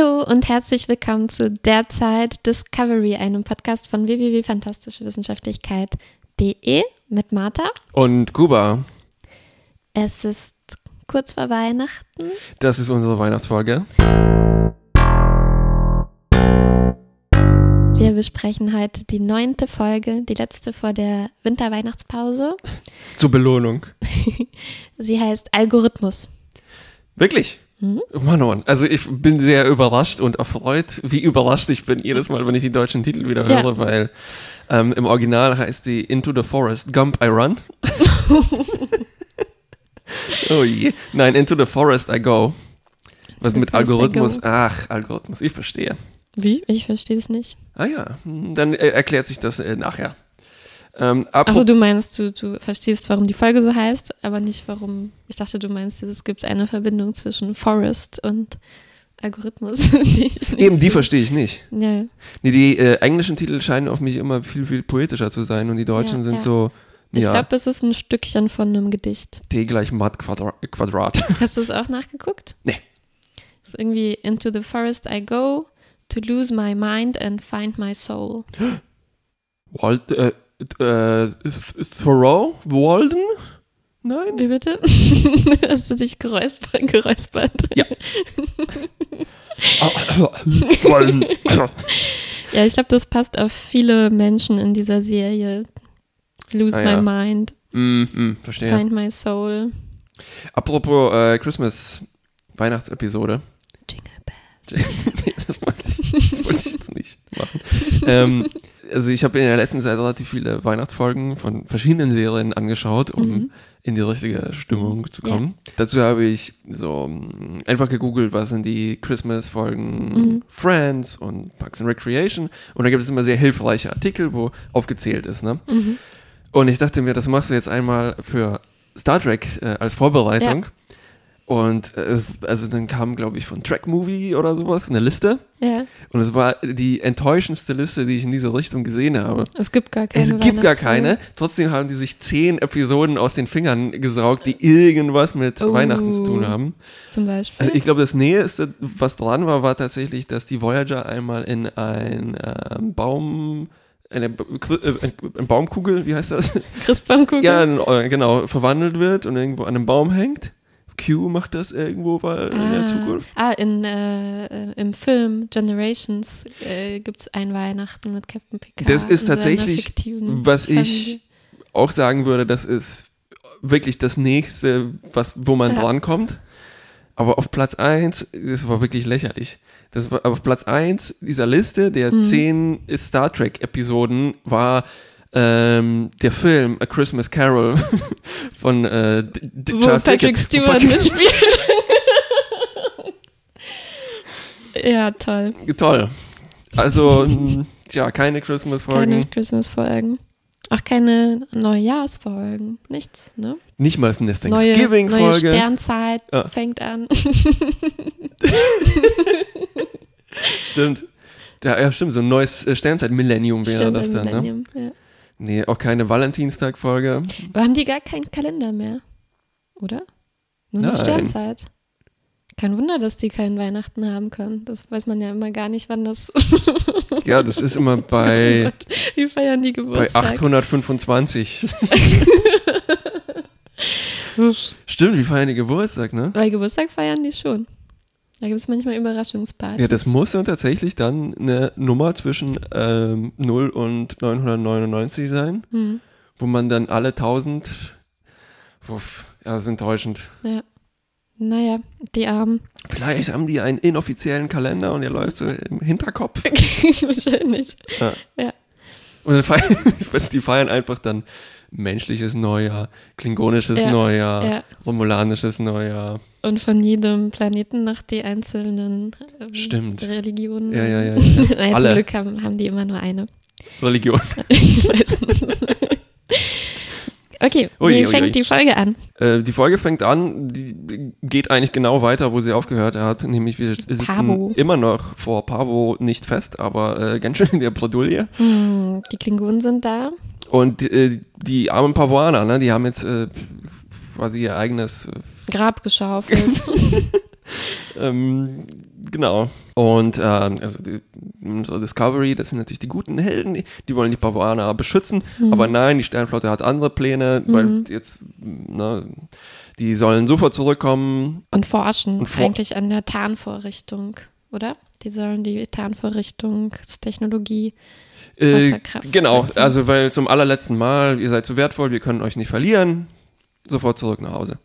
Hallo und herzlich willkommen zu Derzeit Discovery, einem Podcast von www.fantastischewissenschaftlichkeit.de mit Martha. Und Kuba. Es ist kurz vor Weihnachten. Das ist unsere Weihnachtsfolge. Wir besprechen heute die neunte Folge, die letzte vor der Winterweihnachtspause. Zur Belohnung. Sie heißt Algorithmus. Wirklich? Mhm. Mann, Mann. Also ich bin sehr überrascht und erfreut, wie überrascht ich bin jedes Mal, wenn ich die deutschen Titel wieder höre, ja. weil ähm, im Original heißt die Into the Forest Gump I Run. oh je. Nein, Into the Forest I Go. Was mit Algorithmus? Ach, Algorithmus, ich verstehe. Wie? Ich verstehe es nicht. Ah ja, hm, dann äh, erklärt sich das äh, nachher. Ähm, Achso, du meinst, du, du verstehst, warum die Folge so heißt, aber nicht warum. Ich dachte, du meinst, es gibt eine Verbindung zwischen Forest und Algorithmus. Die Eben, die so. verstehe ich nicht. Ja. Nee, die äh, englischen Titel scheinen auf mich immer viel, viel poetischer zu sein und die deutschen ja, sind ja. so. Ich ja. glaube, es ist ein Stückchen von einem Gedicht. T gleich Matt Quadra Quadrat. Hast du es auch nachgeguckt? Nee. Es ist irgendwie Into the forest I go to lose my mind and find my soul. Walt, äh, äh, Thoreau? Walden? Nein? Wie bitte? Hast du dich geräuspert? geräuspert? Ja. ja, ich glaube, das passt auf viele Menschen in dieser Serie. Lose ah, my ja. mind. Mm, mm, verstehe. Find my soul. Apropos äh, Christmas Weihnachtsepisode. Jingle Bells. das wollte ich, das wollte ich jetzt nicht machen. ähm, also ich habe in der letzten Zeit relativ viele Weihnachtsfolgen von verschiedenen Serien angeschaut, um mhm. in die richtige Stimmung zu kommen. Ja. Dazu habe ich so mm, einfach gegoogelt, was sind die Christmas-Folgen mhm. Friends und Parks and Recreation. Und da gibt es immer sehr hilfreiche Artikel, wo aufgezählt ist. Ne? Mhm. Und ich dachte mir, das machst du jetzt einmal für Star Trek äh, als Vorbereitung. Ja. Und äh, also dann kam, glaube ich, von Track Movie oder sowas eine Liste. Ja. Und es war die enttäuschendste Liste, die ich in diese Richtung gesehen habe. Es gibt gar keine. Es gibt gar keine. Trotzdem haben die sich zehn Episoden aus den Fingern gesaugt, die irgendwas mit oh, Weihnachten zu tun haben. Zum Beispiel. Also ich glaube, das Näheste, was dran war, war tatsächlich, dass die Voyager einmal in ein äh, Baum eine, eine Baumkugel, wie heißt das? Christbaumkugel? Ja, äh, genau, verwandelt wird und irgendwo an einem Baum hängt. Q macht das irgendwo weil ah, in der ah. Zukunft. Ah, in, äh, im Film Generations äh, gibt es ein Weihnachten mit Captain Picard. Das ist tatsächlich, was Familie. ich auch sagen würde, das ist wirklich das nächste, was, wo man ja. drankommt. Aber auf Platz 1, das war wirklich lächerlich. Das war auf Platz 1 dieser Liste der mhm. zehn Star Trek-Episoden war ähm, der Film A Christmas Carol von äh, Wo Charles Patrick Dickens, Stewart Patrick mitspielt. ja, toll. Toll. Also, ja, keine Christmas-Folgen. Keine Christmas-Folgen. Auch keine Neujahrsfolgen. Nichts, ne? Nicht mal eine Thanksgiving-Folge. Neue, neue Sternzeit ja. fängt an. stimmt. Ja, ja, stimmt. So ein neues äh, Sternzeit-Millennium wäre Sternzeit das dann, ne? Millennium, ne? Ja. Nee, auch keine Valentinstag-Folge. Aber haben die gar keinen Kalender mehr? Oder? Nur eine Sternzeit. Kein Wunder, dass die keinen Weihnachten haben können. Das weiß man ja immer gar nicht, wann das. ja, das ist immer bei. Wie feiern die Geburtstag? Bei 825. Stimmt, wie feiern die Geburtstag, ne? Bei Geburtstag feiern die schon. Da gibt es manchmal Überraschungspartys. Ja, das muss dann tatsächlich dann eine Nummer zwischen ähm, 0 und 999 sein, mhm. wo man dann alle 1000, uff, ja, das ist enttäuschend. Ja. Naja, die Armen. Vielleicht haben die einen inoffiziellen Kalender und der läuft so im Hinterkopf. Wahrscheinlich. Ja. ja. Und dann feiern, die feiern einfach dann menschliches Neujahr, klingonisches ja, Neujahr, ja. romulanisches Neujahr. Und von jedem Planeten nach die einzelnen ähm, Stimmt. Religionen. Ja, ja, ja. ja. Nein, Alle. Zum Glück haben, haben die immer nur eine. Religion. Meistens. Okay, ui, wie fängt ui. die Folge an? Äh, die Folge fängt an, die geht eigentlich genau weiter, wo sie aufgehört hat, nämlich wir sitzen Pavo. immer noch vor Pavo nicht fest, aber äh, ganz schön in der Bredouille. Hm, die Klingonen sind da. Und äh, die armen Pavoaner, ne, die haben jetzt äh, quasi ihr eigenes äh, Grab geschaufelt. ähm, genau. Und äh, also die, Discovery, das sind natürlich die guten Helden, die, die wollen die Bavaner beschützen, mhm. aber nein, die Sternflotte hat andere Pläne, mhm. weil jetzt, na, die sollen sofort zurückkommen. Und forschen, und for eigentlich an der Tarnvorrichtung, oder? Die sollen die Tarnvorrichtungstechnologie äh, genau, also weil zum allerletzten Mal, ihr seid zu wertvoll, wir können euch nicht verlieren, sofort zurück nach Hause.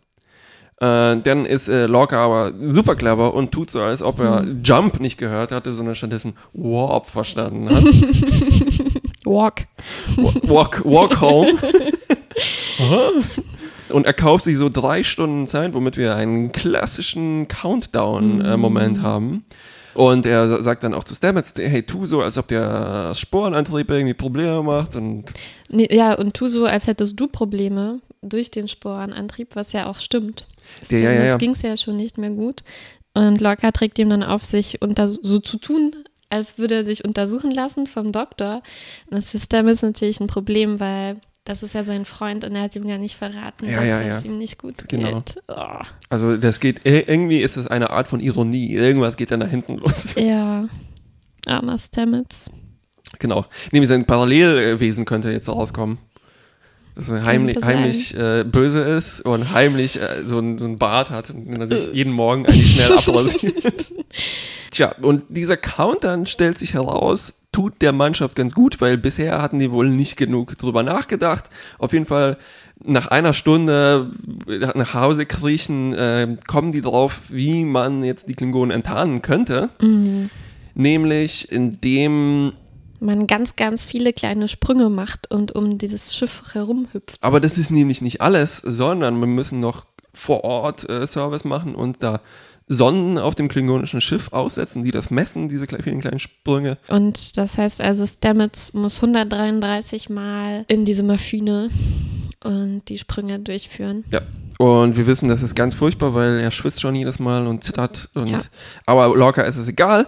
Äh, dann ist äh, Lorca aber super clever und tut so, als ob er hm. Jump nicht gehört hatte, sondern stattdessen Warp verstanden hat. walk. Walk, walk home. und er kauft sich so drei Stunden Zeit, womit wir einen klassischen Countdown-Moment äh, haben. Und er sagt dann auch zu Stamets, hey, tu so, als ob der Sporenantrieb irgendwie Probleme macht. Und nee, ja, und tu so, als hättest du Probleme durch den Sporenantrieb, was ja auch stimmt. Ja, ja, ja, ja. ging es ja schon nicht mehr gut. Und Lorca trägt ihm dann auf, sich so zu tun, als würde er sich untersuchen lassen vom Doktor. Und das für Stamets natürlich ein Problem, weil das ist ja sein Freund und er hat ihm gar nicht verraten, ja, dass ja, ja. es ihm nicht gut genau. geht. Oh. Also das geht, irgendwie ist das eine Art von Ironie. Irgendwas geht dann da hinten los. Ja, armer Stamets. Genau. Nämlich sein Parallelwesen könnte jetzt rauskommen. Er heimlich, heimlich äh, böse ist und heimlich äh, so, ein, so ein Bart hat und er sich jeden Morgen eigentlich schnell abrasiert. Tja, und dieser Countdown stellt sich heraus, tut der Mannschaft ganz gut, weil bisher hatten die wohl nicht genug drüber nachgedacht. Auf jeden Fall nach einer Stunde nach Hause kriechen, äh, kommen die drauf, wie man jetzt die Klingonen enttarnen könnte. Mhm. Nämlich indem man ganz, ganz viele kleine Sprünge macht und um dieses Schiff herumhüpft. Aber das ist nämlich nicht alles, sondern wir müssen noch vor Ort äh, Service machen und da Sonden auf dem klingonischen Schiff aussetzen, die das messen, diese vielen kleinen Sprünge. Und das heißt also, Stamets muss 133 Mal in diese Maschine und die Sprünge durchführen. Ja. Und wir wissen, das ist ganz furchtbar, weil er schwitzt schon jedes Mal und zittert. Und, ja. Aber Lorca ist es egal,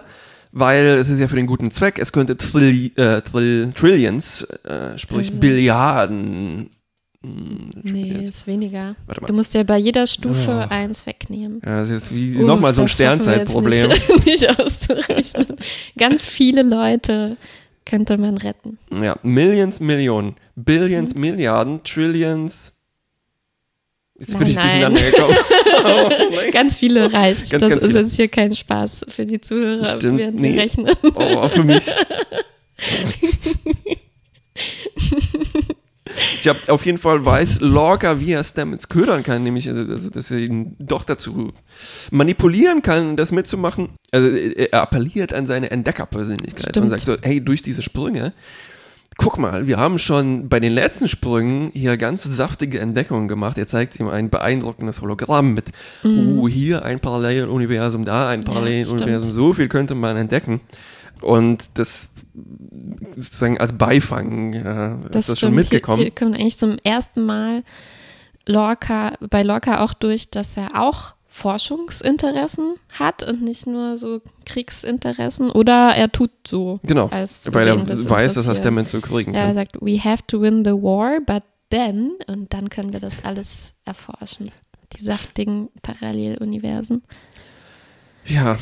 weil es ist ja für den guten Zweck. Es könnte Trill, äh, Trill, Trillions, äh, sprich also. Billiarden hm, nee, ist weniger. Du musst ja bei jeder Stufe ja. eins wegnehmen. Ja, das ist wie uh, nochmal so ein Sternzeitproblem. Nicht, nicht auszurechnen. Ganz viele Leute könnte man retten. Ja, Millions, Millionen, Billions, hm. Milliarden, Trillions. Jetzt nein, bin ich nein. durcheinander gekommen. oh, ganz viele reicht. Ganz, das ganz ist viele. jetzt hier kein Spaß für die Zuhörer, Stimmt, während nee. wir rechnen. Oh, für mich. Ich habe auf jeden Fall weiß Lorca, wie er Stamets ködern kann, nämlich also, also, dass er ihn doch dazu manipulieren kann, das mitzumachen. Also er appelliert an seine Entdeckerpersönlichkeit Stimmt. und sagt so, hey, durch diese Sprünge, guck mal, wir haben schon bei den letzten Sprüngen hier ganz saftige Entdeckungen gemacht. Er zeigt ihm ein beeindruckendes Hologramm mit, mhm. uh, hier ein Paralleluniversum, da ein Paralleluniversum, ja, so viel könnte man entdecken. Und das sozusagen als Beifang ja, das ist das schon mitgekommen. Hier, hier kommt eigentlich zum ersten Mal Lorca, bei Lorca auch durch, dass er auch Forschungsinteressen hat und nicht nur so Kriegsinteressen oder er tut so. Genau, weil er das weiß, dass er es damit so kriegen kann. Er sagt, we have to win the war, but then, und dann können wir das alles erforschen. Die saftigen Paralleluniversen. Ja,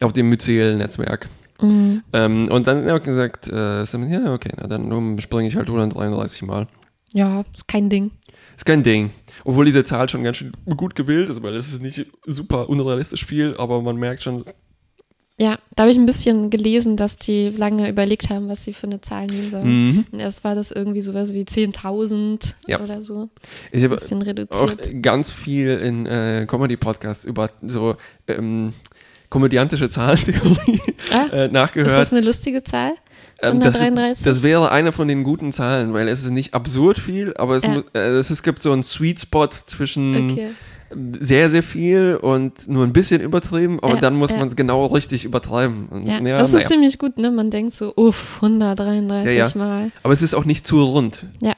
auf dem Myzel-Netzwerk. Mhm. Ähm, und dann hat er gesagt, äh, ja, okay, na, dann springe ich halt 133 Mal. Ja, ist kein Ding. Ist kein Ding. Obwohl diese Zahl schon ganz schön gut gewählt ist, weil es ist nicht super unrealistisch viel, aber man merkt schon. Ja, da habe ich ein bisschen gelesen, dass die lange überlegt haben, was sie für eine Zahl nehmen sollen. Mhm. Und erst war das irgendwie sowas wie 10.000 ja. oder so. Ich habe auch ganz viel in äh, Comedy-Podcasts über so ähm, komödiantische Zahlentheorie ah, äh, nachgehört. Ist das eine lustige Zahl? Ähm, das, das, wäre eine von den guten Zahlen, weil es ist nicht absurd viel, aber es, ja. muss, äh, es, es, gibt so einen Sweet Spot zwischen okay. sehr, sehr viel und nur ein bisschen übertrieben, aber ja, dann muss ja. man es genau richtig übertreiben. Und, ja, das ist ziemlich gut, ne? Man denkt so, uff, 133 Mal. Aber es ist auch nicht zu rund. Ja.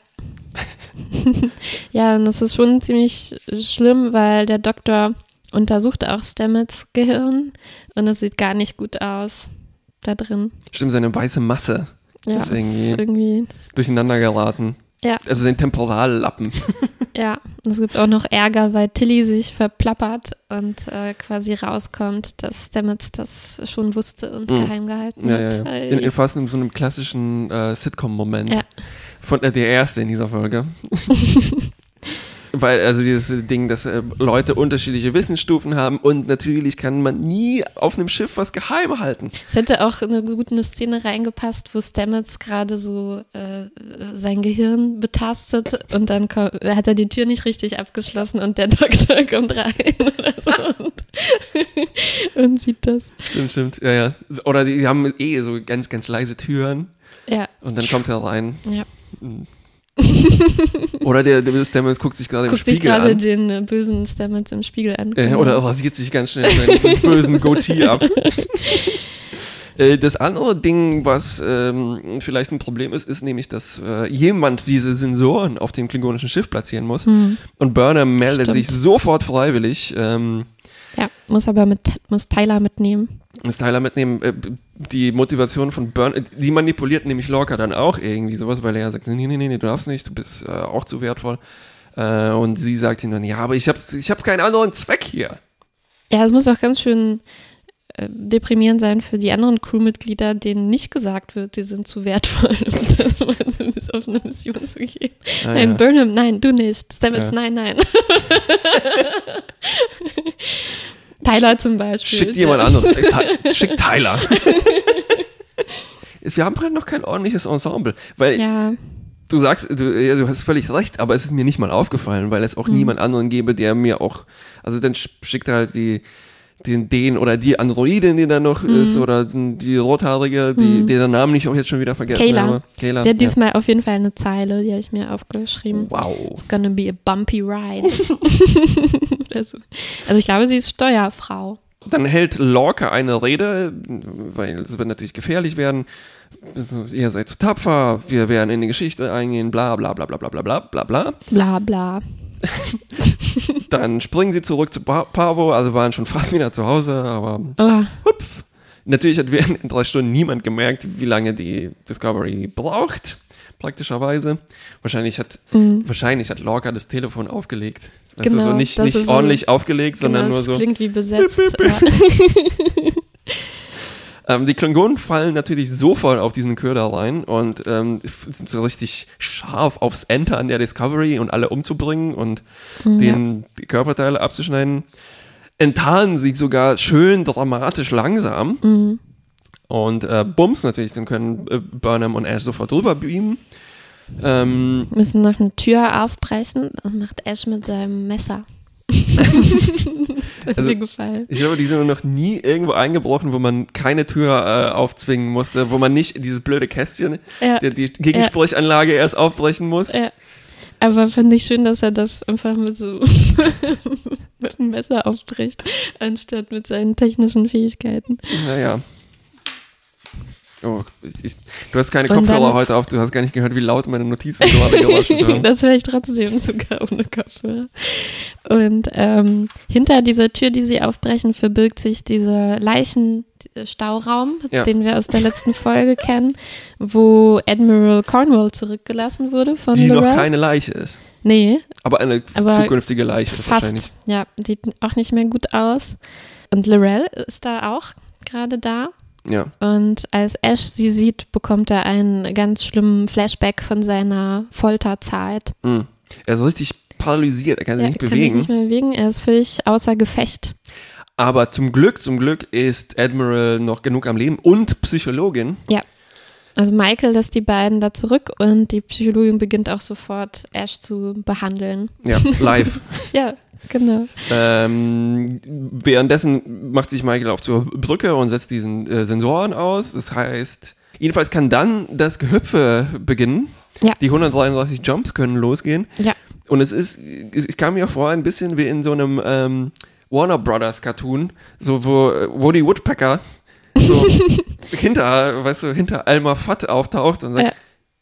ja, und das ist schon ziemlich schlimm, weil der Doktor untersucht auch Stamets Gehirn und es sieht gar nicht gut aus da drin. Stimmt, seine weiße Masse ja, ist irgendwie, irgendwie durcheinander geraten. Ja. Also sein Temporallappen. Ja, es gibt auch noch Ärger, weil Tilly sich verplappert und äh, quasi rauskommt, dass Stamets das schon wusste und mhm. geheim gehalten ja, hat. Ja, ja. In, in fast in so einem klassischen äh, Sitcom-Moment. Ja. Von äh, der erste in dieser Folge. Weil, also dieses Ding, dass äh, Leute unterschiedliche Wissensstufen haben und natürlich kann man nie auf einem Schiff was geheim halten. Es hätte auch eine gute Szene reingepasst, wo Stamets gerade so äh, sein Gehirn betastet und dann kommt, hat er die Tür nicht richtig abgeschlossen und der Doktor kommt rein so und, und, sieht das. Stimmt, stimmt, ja, ja. Oder die, die haben eh so ganz, ganz leise Türen. Ja. Und dann kommt er rein. Ja. Mhm. oder der, der Stamets guckt sich gerade im Spiegel an. Guckt sich gerade den äh, bösen Stamets im Spiegel an. Äh, oder rasiert sich ganz schnell seinen bösen Goatee ab. Äh, das andere Ding, was ähm, vielleicht ein Problem ist, ist nämlich, dass äh, jemand diese Sensoren auf dem klingonischen Schiff platzieren muss. Hm. Und Burner meldet Stimmt. sich sofort freiwillig. Ähm, ja, muss aber mit muss Tyler mitnehmen. Muss Tyler mitnehmen. Äh, die Motivation von Burn, die manipuliert nämlich Lorca dann auch irgendwie sowas, weil er ja sagt, nee, nee, nee, du darfst nicht, du bist äh, auch zu wertvoll. Äh, und sie sagt ihm dann, ja, aber ich habe ich hab keinen anderen Zweck hier. Ja, es muss auch ganz schön äh, deprimierend sein für die anderen Crewmitglieder, denen nicht gesagt wird, die sind zu wertvoll, um das auf eine Mission zu gehen. Ah, nein, ja. Burnham, nein, du nicht. Stamets, ja. nein, nein. Tyler zum Beispiel. Schickt jemand anderes. Schickt Tyler. Wir haben halt noch kein ordentliches Ensemble, weil ja. du sagst, du, ja, du, hast völlig recht, aber es ist mir nicht mal aufgefallen, weil es auch mhm. niemand anderen gäbe, der mir auch, also dann schickt er halt die, den, den oder die Androidin, die da noch mhm. ist, oder die Rothaarige, die, mhm. deren Namen ich auch jetzt schon wieder vergessen Kayla. habe. Kayla. Sie hat ja. diesmal auf jeden Fall eine Zeile, die habe ich mir aufgeschrieben. Wow. It's gonna be a bumpy ride. also, also ich glaube, sie ist Steuerfrau. Dann hält Lorca eine Rede, weil es wird natürlich gefährlich werden. Ihr seid zu tapfer, wir werden in die Geschichte eingehen, bla bla bla bla bla bla bla bla. Bla bla. Dann springen sie zurück zu Pavo, also waren schon fast wieder zu Hause, aber oh. hupf. Natürlich hat während drei Stunden niemand gemerkt, wie lange die Discovery braucht, praktischerweise. Wahrscheinlich hat, mhm. wahrscheinlich hat Lorca das Telefon aufgelegt. Also genau, so nicht, nicht ordentlich so, aufgelegt, genau, sondern nur so. klingt wie besetzt. Bip, bip, bip. Ähm, die Klingonen fallen natürlich sofort auf diesen Köder rein und ähm, sind so richtig scharf aufs Enter an der Discovery und alle umzubringen und ja. den die Körperteile abzuschneiden. Enttarnen sie sogar schön dramatisch langsam. Mhm. Und äh, Bums natürlich, dann können äh, Burnham und Ash sofort drüber beamen. Ähm, Müssen noch eine Tür aufbrechen. Das macht Ash mit seinem Messer. das also, mir gefallen. Ich glaube, die sind noch nie irgendwo eingebrochen, wo man keine Tür äh, aufzwingen musste, wo man nicht dieses blöde Kästchen, ja. die, die Gegensprechanlage ja. erst aufbrechen muss. Ja. Aber fand ich schön, dass er das einfach mit so mit einem Messer aufbricht, anstatt mit seinen technischen Fähigkeiten. Naja. Oh, ich, du hast keine Kopfhörer dann, heute auf, du hast gar nicht gehört, wie laut meine Notizen gerade gewaschen haben. das höre ich trotzdem sogar ohne Kopfhörer. Und ähm, hinter dieser Tür, die sie aufbrechen, verbirgt sich dieser Leichenstauraum, ja. den wir aus der letzten Folge kennen, wo Admiral Cornwall zurückgelassen wurde von Die Lorel. noch keine Leiche ist. Nee. Aber eine aber zukünftige Leiche fast, wahrscheinlich. Ja, sieht auch nicht mehr gut aus. Und Lorel ist da auch gerade da. Ja. Und als Ash sie sieht, bekommt er einen ganz schlimmen Flashback von seiner Folterzeit. Mhm. Er ist richtig paralysiert, er kann sich ja, nicht bewegen. Er kann sich nicht mehr bewegen, er ist völlig außer Gefecht. Aber zum Glück, zum Glück ist Admiral noch genug am Leben und Psychologin. Ja. Also Michael lässt die beiden da zurück und die Psychologin beginnt auch sofort Ash zu behandeln. Ja, live. ja, Genau. Ähm, währenddessen macht sich Michael auf zur Brücke und setzt diesen äh, Sensoren aus. Das heißt, jedenfalls kann dann das Gehüpfe beginnen. Ja. Die 133 Jumps können losgehen. Ja. Und es ist, ich kam mir vor, ein bisschen wie in so einem ähm, Warner Brothers Cartoon, so wo äh, Woody Woodpecker so hinter, weißt du, hinter Alma Fatt auftaucht und sagt, ja.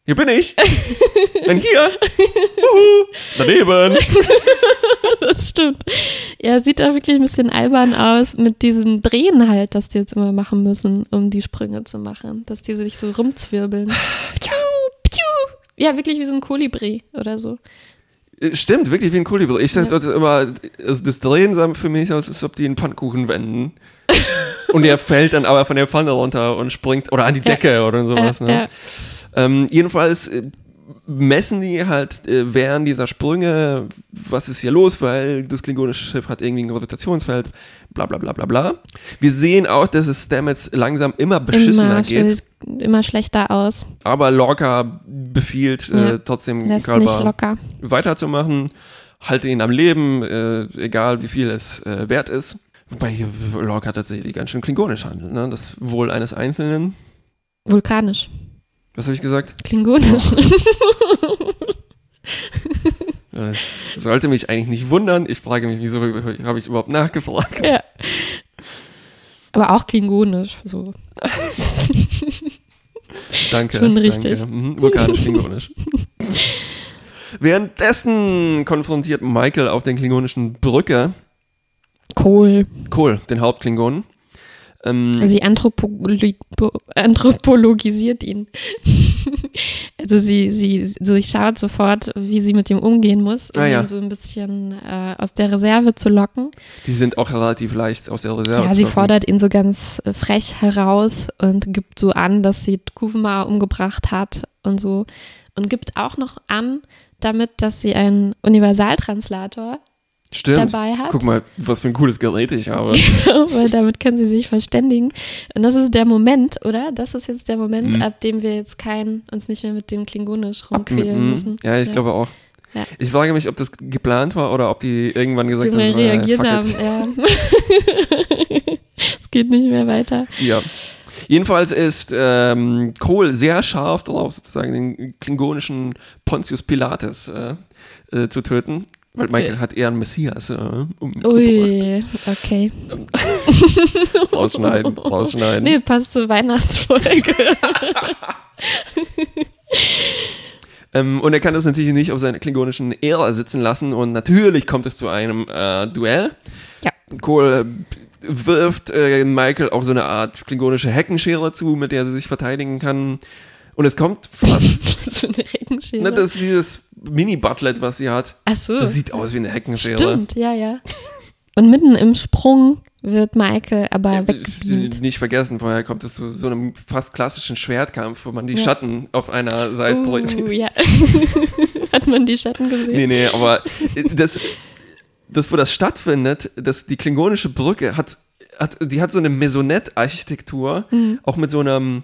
Hier bin ich. Dann hier. Uhu. Daneben. das stimmt. Ja, sieht auch wirklich ein bisschen albern aus mit diesem Drehen halt, das die jetzt immer machen müssen, um die Sprünge zu machen. Dass die sich so rumzwirbeln. ja, wirklich wie so ein Kolibri oder so. Stimmt, wirklich wie ein Kolibri. Ich sag ja. dort immer, also das Drehen sah für mich aus, als ob die einen Pfannkuchen wenden. und er fällt dann aber von der Pfanne runter und springt, oder an die Decke ja. oder sowas. Ne? Ähm, jedenfalls äh, messen die halt äh, während dieser Sprünge, was ist hier los, weil das klingonische Schiff hat irgendwie ein Gravitationsfeld, bla bla bla bla bla. Wir sehen auch, dass es Stamets langsam immer beschissener immer geht. Immer schlechter aus. Aber Lorca befiehlt äh, ja, trotzdem Kalber weiterzumachen, halte ihn am Leben, äh, egal wie viel es äh, wert ist. Wobei hier Lorca tatsächlich ganz schön klingonisch handelt, ne? Das Wohl eines Einzelnen. Vulkanisch. Was habe ich gesagt? Klingonisch. Oh. Das sollte mich eigentlich nicht wundern. Ich frage mich, wieso habe ich überhaupt nachgefragt? Ja. Aber auch klingonisch. So. danke. Schon richtig. Danke. Mhm, vulkanisch klingonisch. Währenddessen konfrontiert Michael auf den klingonischen Brücke Kohl. Kohl, den Hauptklingonen. Ähm, sie anthropolog anthropologisiert ihn. also sie, sie, sie schaut sofort, wie sie mit ihm umgehen muss, um ah, ja. ihn so ein bisschen äh, aus der Reserve zu locken. Die sind auch relativ leicht aus der Reserve ja, zu locken. Ja, sie fordert ihn so ganz äh, frech heraus und gibt so an, dass sie Kuvma umgebracht hat und so. Und gibt auch noch an, damit, dass sie einen Universaltranslator Stimmt. dabei hat. Guck mal, was für ein cooles Gerät ich habe. Genau, weil damit können sie sich verständigen. Und das ist der Moment, oder? Das ist jetzt der Moment, mhm. ab dem wir jetzt kein, uns nicht mehr mit dem Klingonisch rumquälen mhm. müssen. Ja, ich ja. glaube auch. Ja. Ich frage mich, ob das geplant war oder ob die irgendwann gesagt haben, reagiert äh, haben. Ja. es geht nicht mehr weiter. Ja. Jedenfalls ist ähm, Kohl sehr scharf darauf, sozusagen den klingonischen Pontius Pilates äh, äh, zu töten. Weil okay. Michael hat eher einen Messias äh, um, Ui, okay. rausschneiden, rausschneiden. Nee, passt zur Weihnachtsfolge. ähm, und er kann das natürlich nicht auf seiner klingonischen Ära sitzen lassen und natürlich kommt es zu einem äh, Duell. Ja. Cole äh, wirft äh, Michael auch so eine Art klingonische Heckenschere zu, mit der sie sich verteidigen kann. Und es kommt fast. so eine Heckenschere. Ne, das ist dieses Mini-Butlet, was sie hat. Ach so. Das sieht aus wie eine Heckenschere. Stimmt, ja, ja. Und mitten im Sprung wird Michael aber äh, weggebeamt. Nicht vergessen, vorher kommt es zu so einem fast klassischen Schwertkampf, wo man die ja. Schatten auf einer Seite uh, projiziert. Ja. Hat man die Schatten gesehen? Nee, nee, aber das, das wo das stattfindet, das, die klingonische Brücke hat, hat, die hat so eine Maisonette-Architektur, mhm. auch mit so einem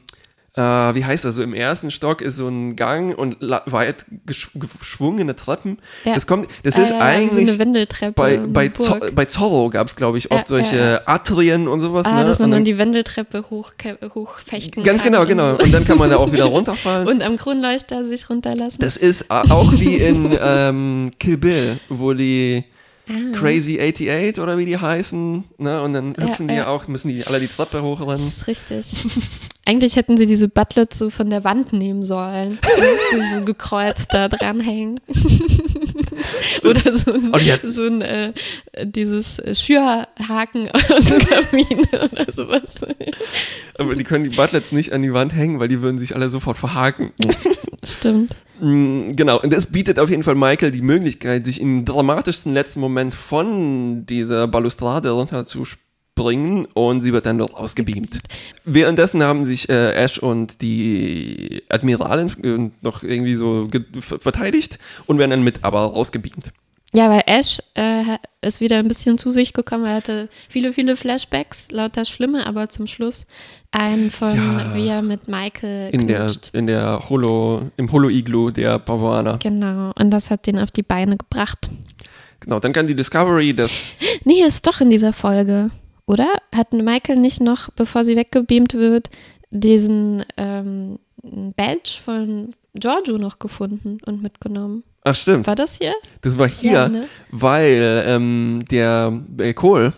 äh, wie heißt das, so im ersten Stock ist so ein Gang und weit geschwungene Treppen. Ja. Das kommt, das ist äh, eigentlich so bei, bei, Zo bei Zorro gab es, glaube ich, oft ja, solche ja, Atrien und sowas. Ah, ne? dass man dann die Wendeltreppe hoch, hochfechten Ganz genau, genau. Und dann kann man da auch wieder runterfallen. und am Kronleuchter sich runterlassen. Das ist auch wie in ähm, Kill Bill, wo die Ah. Crazy 88 oder wie die heißen. Ne? Und dann hüpfen ja, die ja auch, müssen die alle die Treppe hochrennen. Das ist richtig. Eigentlich hätten sie diese Butlets so von der Wand nehmen sollen. die so gekreuzt da dranhängen. oder so ein, oh, so ein äh, dieses Schürhaken aus dem Kamin oder sowas. Aber die können die Butlets nicht an die Wand hängen, weil die würden sich alle sofort verhaken. Stimmt. Mm, genau, und das bietet auf jeden Fall Michael die Möglichkeit, sich im dramatischsten letzten Moment von dieser Balustrade runter zu springen und sie wird dann dort ausgebeamt. Währenddessen haben sich äh, Ash und die Admiralin äh, noch irgendwie so verteidigt und werden dann mit aber rausgebeamt. Ja, weil Ash äh, ist wieder ein bisschen zu sich gekommen. Er hatte viele, viele Flashbacks, lauter Schlimme, aber zum Schluss einen von, ja, wie er mit Michael in der In der Holo, im Holo-Iglu der Pavoaner. Genau, und das hat den auf die Beine gebracht. Genau, dann kann die Discovery das. Nee, ist doch in dieser Folge, oder? Hat Michael nicht noch, bevor sie weggebeamt wird, diesen ähm, Badge von Giorgio noch gefunden und mitgenommen? Ach stimmt. War das hier? Das war hier, ja, ne? weil ähm, der äh, Kohl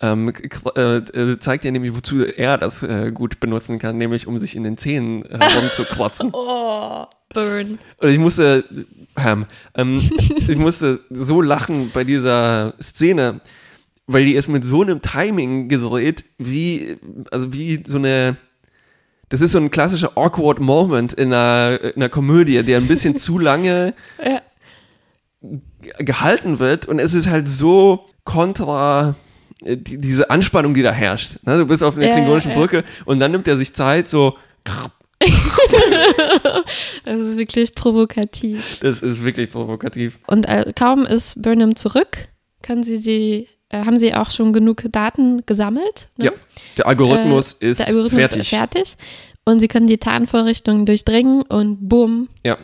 ähm, äh, äh, zeigt dir nämlich, wozu er das äh, gut benutzen kann, nämlich um sich in den Zähnen herumzuklotzen. oh, burn. Und ich musste, ähm, ich musste so lachen bei dieser Szene, weil die ist mit so einem Timing gedreht, wie, also wie so eine das ist so ein klassischer awkward Moment in einer, in einer Komödie, der ein bisschen zu lange ja. gehalten wird und es ist halt so kontra äh, die, diese Anspannung, die da herrscht. Ne? Du bist auf einer ja, klingonischen ja, Brücke und dann nimmt er sich Zeit, so. das ist wirklich provokativ. Das ist wirklich provokativ. Und äh, kaum ist Burnham zurück, können sie die, haben sie auch schon genug Daten gesammelt. Ne? Ja, der Algorithmus äh, ist der Algorithmus fertig. Ist fertig. Und sie können die Tarnvorrichtung durchdringen und bumm, ja.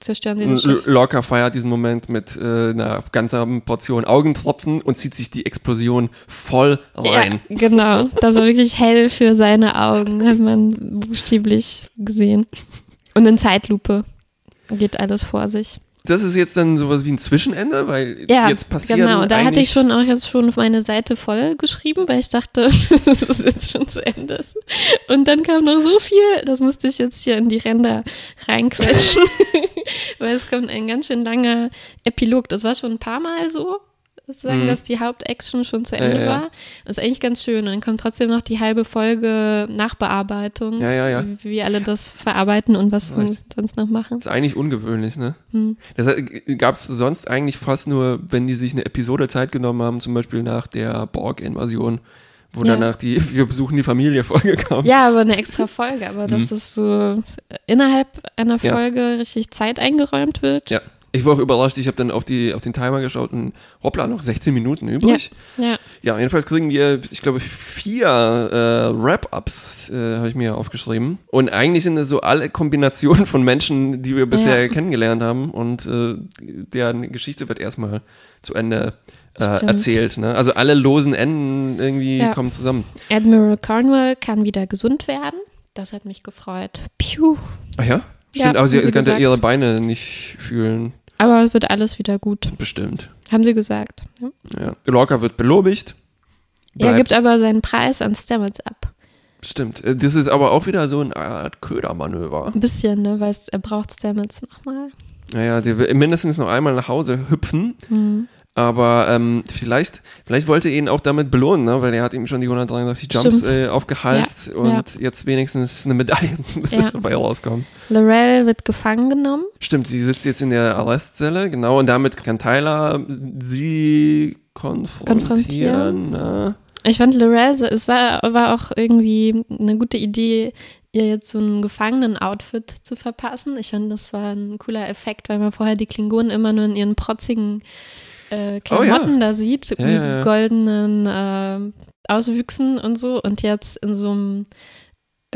zerstören sie das Schiff. Locker feiert diesen Moment mit äh, einer ganzen Portion Augentropfen und zieht sich die Explosion voll rein. Ja, genau, das war wirklich hell für seine Augen, hat man buchstäblich gesehen. Und in Zeitlupe geht alles vor sich das ist jetzt dann sowas wie ein Zwischenende, weil ja, jetzt passiert. Genau, da hatte ich schon auch jetzt schon meine Seite voll geschrieben, weil ich dachte, das ist jetzt schon zu Ende. Und dann kam noch so viel, das musste ich jetzt hier in die Ränder reinquetschen, weil es kommt ein ganz schön langer Epilog. Das war schon ein paar Mal so, sagen, mhm. dass die Hauptaction schon zu Ende ja, ja. war. Das ist eigentlich ganz schön. Und dann kommt trotzdem noch die halbe Folge Nachbearbeitung, ja, ja, ja. Wie, wie alle das verarbeiten und was wir sonst noch machen. Das ist eigentlich ungewöhnlich, ne? Mhm. Das gab es sonst eigentlich fast nur, wenn die sich eine Episode Zeit genommen haben, zum Beispiel nach der Borg-Invasion wo ja. danach die Wir besuchen die Familie Folge kam. Ja, aber eine extra Folge, aber dass mhm. es so innerhalb einer Folge ja. richtig Zeit eingeräumt wird. Ja. Ich war auch überrascht, ich habe dann auf, die, auf den Timer geschaut und hoppla, noch 16 Minuten übrig. Ja, ja. ja jedenfalls kriegen wir, ich glaube, vier äh, Wrap-Ups, äh, habe ich mir aufgeschrieben. Und eigentlich sind es so alle Kombinationen von Menschen, die wir bisher ja. kennengelernt haben. Und äh, deren Geschichte wird erstmal zu Ende äh, erzählt. Ne? Also alle losen Enden irgendwie ja. kommen zusammen. Admiral Cornwall kann wieder gesund werden. Das hat mich gefreut. Piu. Ach ja? Stimmt, ja, aber sie, sie kann ja ihre Beine nicht fühlen. Aber es wird alles wieder gut. Bestimmt. Haben sie gesagt. Ja. ja. Lorca wird belobigt. Er gibt aber seinen Preis an Stamets ab. Stimmt. Äh, das ist aber auch wieder so eine Art Ködermanöver. Ein bisschen, ne? Weil er braucht Stamets nochmal. Naja, der will mindestens noch einmal nach Hause hüpfen. Mhm. Aber ähm, vielleicht, vielleicht wollte er ihn auch damit belohnen, ne? weil er hat ihm schon die 133 Jumps äh, aufgehalst ja, und ja. jetzt wenigstens eine Medaille ja. dabei rauskommen. Lorel wird gefangen genommen. Stimmt, sie sitzt jetzt in der Arrestzelle, genau, und damit kann Tyler sie konfrontieren. konfrontieren. Ne? Ich fand Lorel, es war auch irgendwie eine gute Idee, ihr jetzt so ein Gefangenen-Outfit zu verpassen. Ich fand, das war ein cooler Effekt, weil man vorher die Klingonen immer nur in ihren protzigen äh, Klamotten oh, ja. da sieht, ja, mit ja, goldenen äh, Auswüchsen und so. Und jetzt in so einem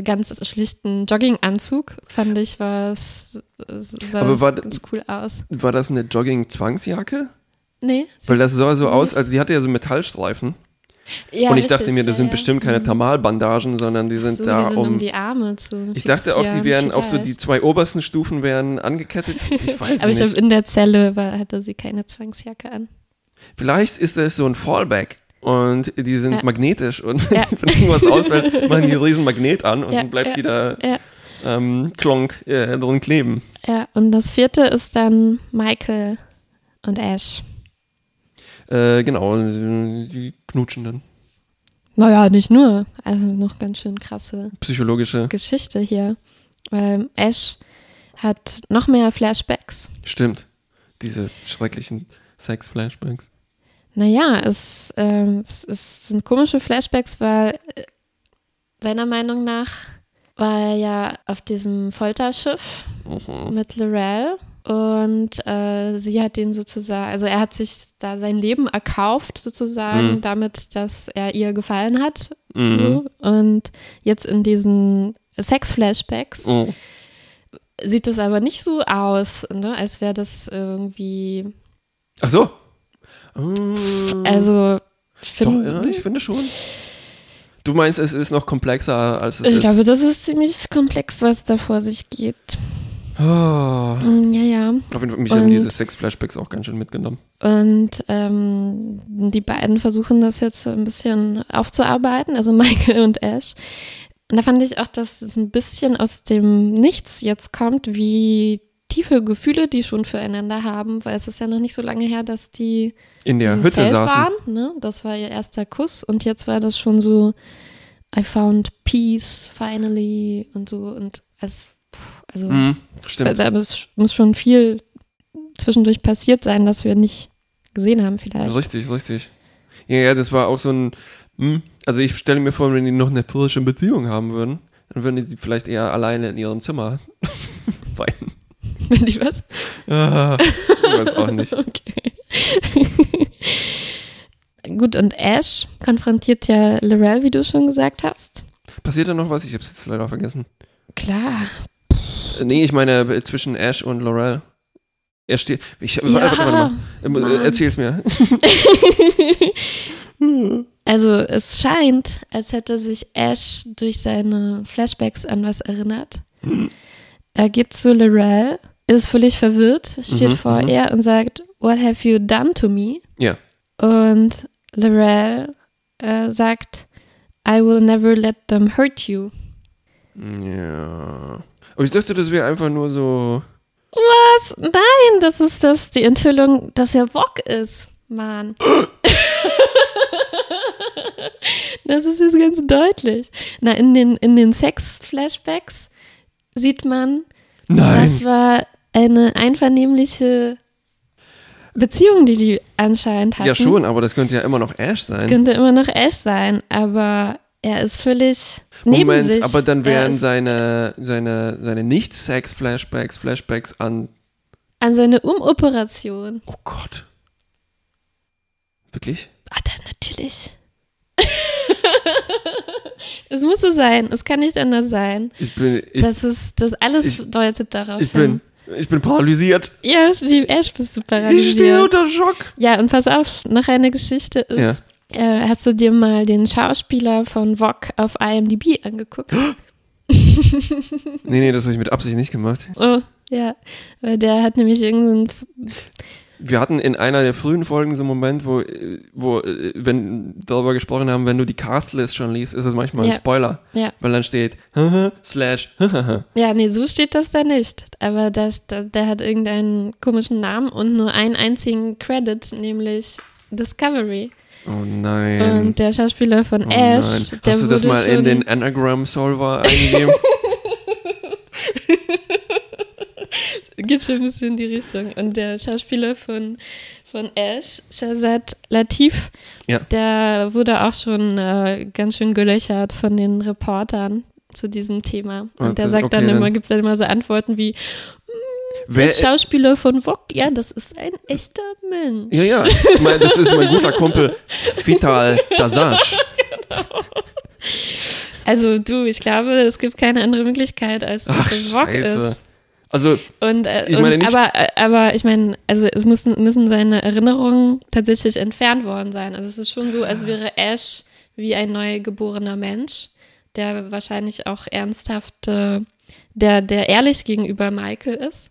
ganz schlichten Jogginganzug, fand ich, war es sah Aber war, ganz cool aus. War das eine Jogging-Zwangsjacke? Nee. Weil das sah so aus, also die hatte ja so Metallstreifen. Ja, und ich dachte mir, das sind ja, bestimmt keine mhm. Thermalbandagen, sondern die sind so, da die sind um, um die Arme zu. Ich dachte auch, die wären auch so die zwei obersten Stufen wären angekettet. Ich weiß Aber nicht. ich glaube, in der Zelle war, hatte sie keine Zwangsjacke an. Vielleicht ist es so ein Fallback und die sind ja. magnetisch und ja. wenn irgendwas ausfällt, machen die einen riesen Magnet an und dann bleibt die da ähm, klonk äh, drin kleben. Ja, und das vierte ist dann Michael und Ash. Äh, genau, die knutschen dann. Naja, nicht nur. Also noch ganz schön krasse psychologische Geschichte hier. Weil Ash hat noch mehr Flashbacks. Stimmt. Diese schrecklichen Sex-Flashbacks. Naja, es, ähm, es, es sind komische Flashbacks, weil äh, seiner Meinung nach war er ja auf diesem Folterschiff mhm. mit Lorel und äh, sie hat ihn sozusagen, also er hat sich da sein Leben erkauft, sozusagen, mhm. damit, dass er ihr gefallen hat. Mhm. So. Und jetzt in diesen Sex-Flashbacks mhm. sieht es aber nicht so aus, ne? als wäre das irgendwie. Ach so. Also, ich, find, Doch, ja, ich finde schon. Du meinst, es ist noch komplexer, als es ich ist? Ich glaube, das ist ziemlich komplex, was da vor sich geht. Oh. Ja, ja. Auf jeden Fall, mich und, haben diese Sex-Flashbacks auch ganz schön mitgenommen. Und ähm, die beiden versuchen das jetzt ein bisschen aufzuarbeiten, also Michael und Ash. Und da fand ich auch, dass es ein bisschen aus dem Nichts jetzt kommt, wie tiefe Gefühle die schon füreinander haben, weil es ist ja noch nicht so lange her, dass die in der Hütte Zelt saßen. Waren, ne? Das war ihr erster Kuss und jetzt war das schon so I found peace finally und so und es also mm, stimmt. da muss, muss schon viel zwischendurch passiert sein, das wir nicht gesehen haben vielleicht. Richtig, richtig. Ja, ja, das war auch so ein, hm, also ich stelle mir vor, wenn die noch eine frische Beziehung haben würden, dann würden die vielleicht eher alleine in ihrem Zimmer weinen. Wenn die was? Ah, ich weiß auch nicht. okay. Gut, und Ash konfrontiert ja Lorel, wie du schon gesagt hast. Passiert da noch was? Ich habe es jetzt leider vergessen. Klar. Nee, ich meine äh, zwischen Ash und Lorel. Er steht. Ich, Ja, warte, warte mal. Mann. Erzähl's mir. Also es scheint, als hätte sich Ash durch seine Flashbacks an was erinnert. Er geht zu Lorel, ist völlig verwirrt, steht Mhm, vor mhm. ihr und sagt, What have you done to me? Ja. Und Lorel äh, sagt, I will never let them hurt you. Ja. Aber ich dachte, das wäre einfach nur so. Was? Nein, das ist das, die Enthüllung, dass er Wok ist. Mann. das ist jetzt ganz deutlich. Na, in den, in den Sex-Flashbacks sieht man, Nein. das war eine einvernehmliche Beziehung, die die anscheinend hatten. Ja, schon, aber das könnte ja immer noch Ash sein. Könnte immer noch Ash sein, aber er ist völlig neben Moment, sich. aber dann wären seine, seine, seine Nicht-Sex-Flashbacks, Flashbacks an. an seine Umoperation. Oh Gott. Wirklich? Ah, dann natürlich. es muss so sein. Es kann nicht anders sein. Ich bin. Ich, Das ist, das alles ich- deutet darauf ich bin. Ich bin paralysiert. Ja, wie Ash bist du Ich stehe paralysiert. unter Schock. Ja, und pass auf, noch eine Geschichte ist, äh, hast du dir mal den Schauspieler von Vogue auf IMDb angeguckt? Nee, nee, das habe ich mit Absicht nicht gemacht. Oh, ja, weil der hat nämlich irgendeinen, Wir hatten in einer der frühen Folgen so einen Moment, wo, wo wenn darüber gesprochen haben, wenn du die Castlist schon liest, ist es manchmal ein Ja. Spoiler. ja, Weil dann steht slash ja, nee, so steht das da nicht. Aber da, da, der hat irgendeinen komischen Namen und nur einen einzigen Credit, nämlich Discovery. Oh nein. Und der Schauspieler von oh Ash, nein. Hast du das mal in den Anagram Solver eingegeben? geht schon ein bisschen in die Richtung. Und der Schauspieler von, von Ash, Shazad Latif, Ja. der wurde auch schon äh, ganz schön gelöchert von den Reportern zu diesem Thema. Und Ah, der sagt okay, dann dann- immer, gibt es dann immer so Antworten wie, Wer, der Schauspieler von Vogue, ja, das ist ein echter Mensch. ja, ja. Mein, das ist mein guter Kumpel Vital Dasage. Also du, ich glaube, es gibt keine andere Möglichkeit, als dass Ach, es Vogue scheiße. ist. Also, Und, äh, Ich meine und nicht- aber, äh, aber ich meine, also es müssen, müssen seine Erinnerungen tatsächlich entfernt worden sein. Also es ist schon so, als wäre Ash wie ein neugeborener Mensch, der wahrscheinlich auch ernsthaft, äh, der, der ehrlich gegenüber Michael ist,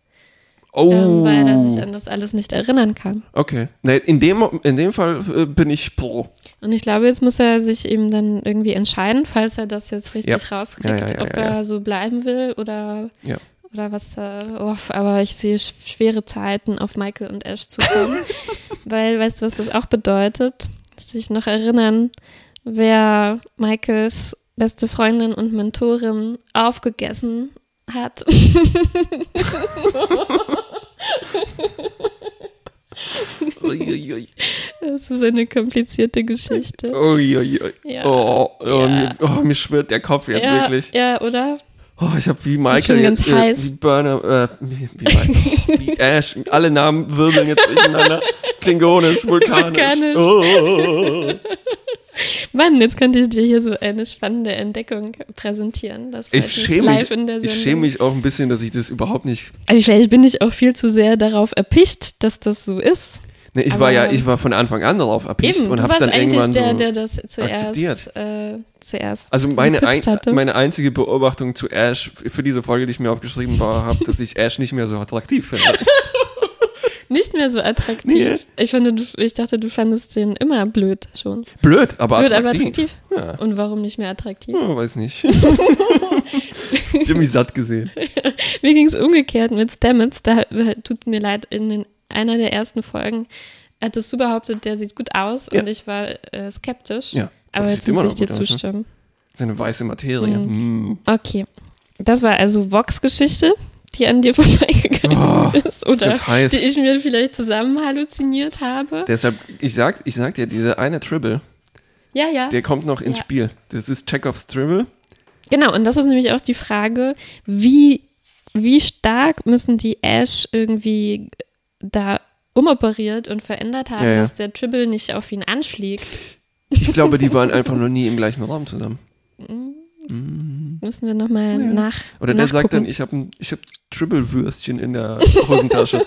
oh. ähm, weil er sich an das alles nicht erinnern kann. okay. Nee, in, dem, in dem Fall äh, bin ich pro. Und ich glaube, jetzt muss er sich eben dann irgendwie entscheiden, falls er das jetzt richtig Ja. rauskriegt, Ja, ja, ob er so bleiben will oder, oder was da. Oh, aber ich sehe sch- schwere Zeiten auf Michael und Ash zu kommen. weil, weißt du, was das auch bedeutet? Sich noch erinnern, wer Michaels beste Freundin und Mentorin aufgegessen hat. Uiuiui. Das ist eine komplizierte Geschichte. Uiuiui. Ja. Oh, oh, Ja. Mir, oh, mir schwirrt der Kopf jetzt ja, wirklich. ja, oder? Oh, ich habe wie Michael jetzt, äh, heiß. wie Burner, äh, wie, wie, Michael, wie Ash, alle Namen wirbeln jetzt durcheinander. Klingonisch, vulkanisch. Vulkanisch. Oh. Mann, jetzt könnte ich dir hier so eine spannende Entdeckung präsentieren. Das Ich schäme mich, ich schäme mich auch ein bisschen, dass ich das überhaupt nicht. Also vielleicht bin ich auch viel zu sehr darauf erpicht, dass das so ist. Ne, ich Aber- war ja, ich war von Anfang an darauf erpicht Eben, und warst dann irgendwann der, so. der das zuerst, akzeptiert. äh, zuerst Also meine, ein, meine einzige Beobachtung zu Ash für diese Folge, die ich mir aufgeschrieben habe, dass ich Ash nicht mehr so attraktiv finde. Nicht mehr so attraktiv. Nee. Ich, finde, du, ich dachte, du fandest den immer blöd schon. Blöd, aber blöd, aber attraktiv. attraktiv. Ja. Und warum nicht mehr attraktiv? Oh, weiß nicht. ich habe mich satt gesehen. Mir ging es umgekehrt mit Stamets. Da tut mir leid, in den, einer der ersten Folgen hattest du behauptet, der sieht gut aus Ja. und ich war äh, skeptisch. Ja, Aber jetzt muss ich dir aus, ne? zustimmen. So eine weiße Materie. Mhm. Mm. Okay. Das war also Vox Geschichte. Die an dir vorbeigegangen oh, ist oder die ich mir vielleicht zusammen halluziniert habe. Deshalb, ich sag, ich sag dir, dieser eine Tribble, ja, ja. der kommt noch ins ja. Spiel. Das ist Chekhovs Tribble. Genau, und das ist nämlich auch die Frage, wie, wie stark müssen die Ash irgendwie da umoperiert und verändert haben, ja, ja. dass der Tribble nicht auf ihn anschlägt. Ich glaube, die waren einfach noch nie im gleichen Raum zusammen. Mhm. Müssen wir nochmal ja. nach. Oder der sagt dann, ich habe ich hab Tribble-Würstchen in der Hosentasche.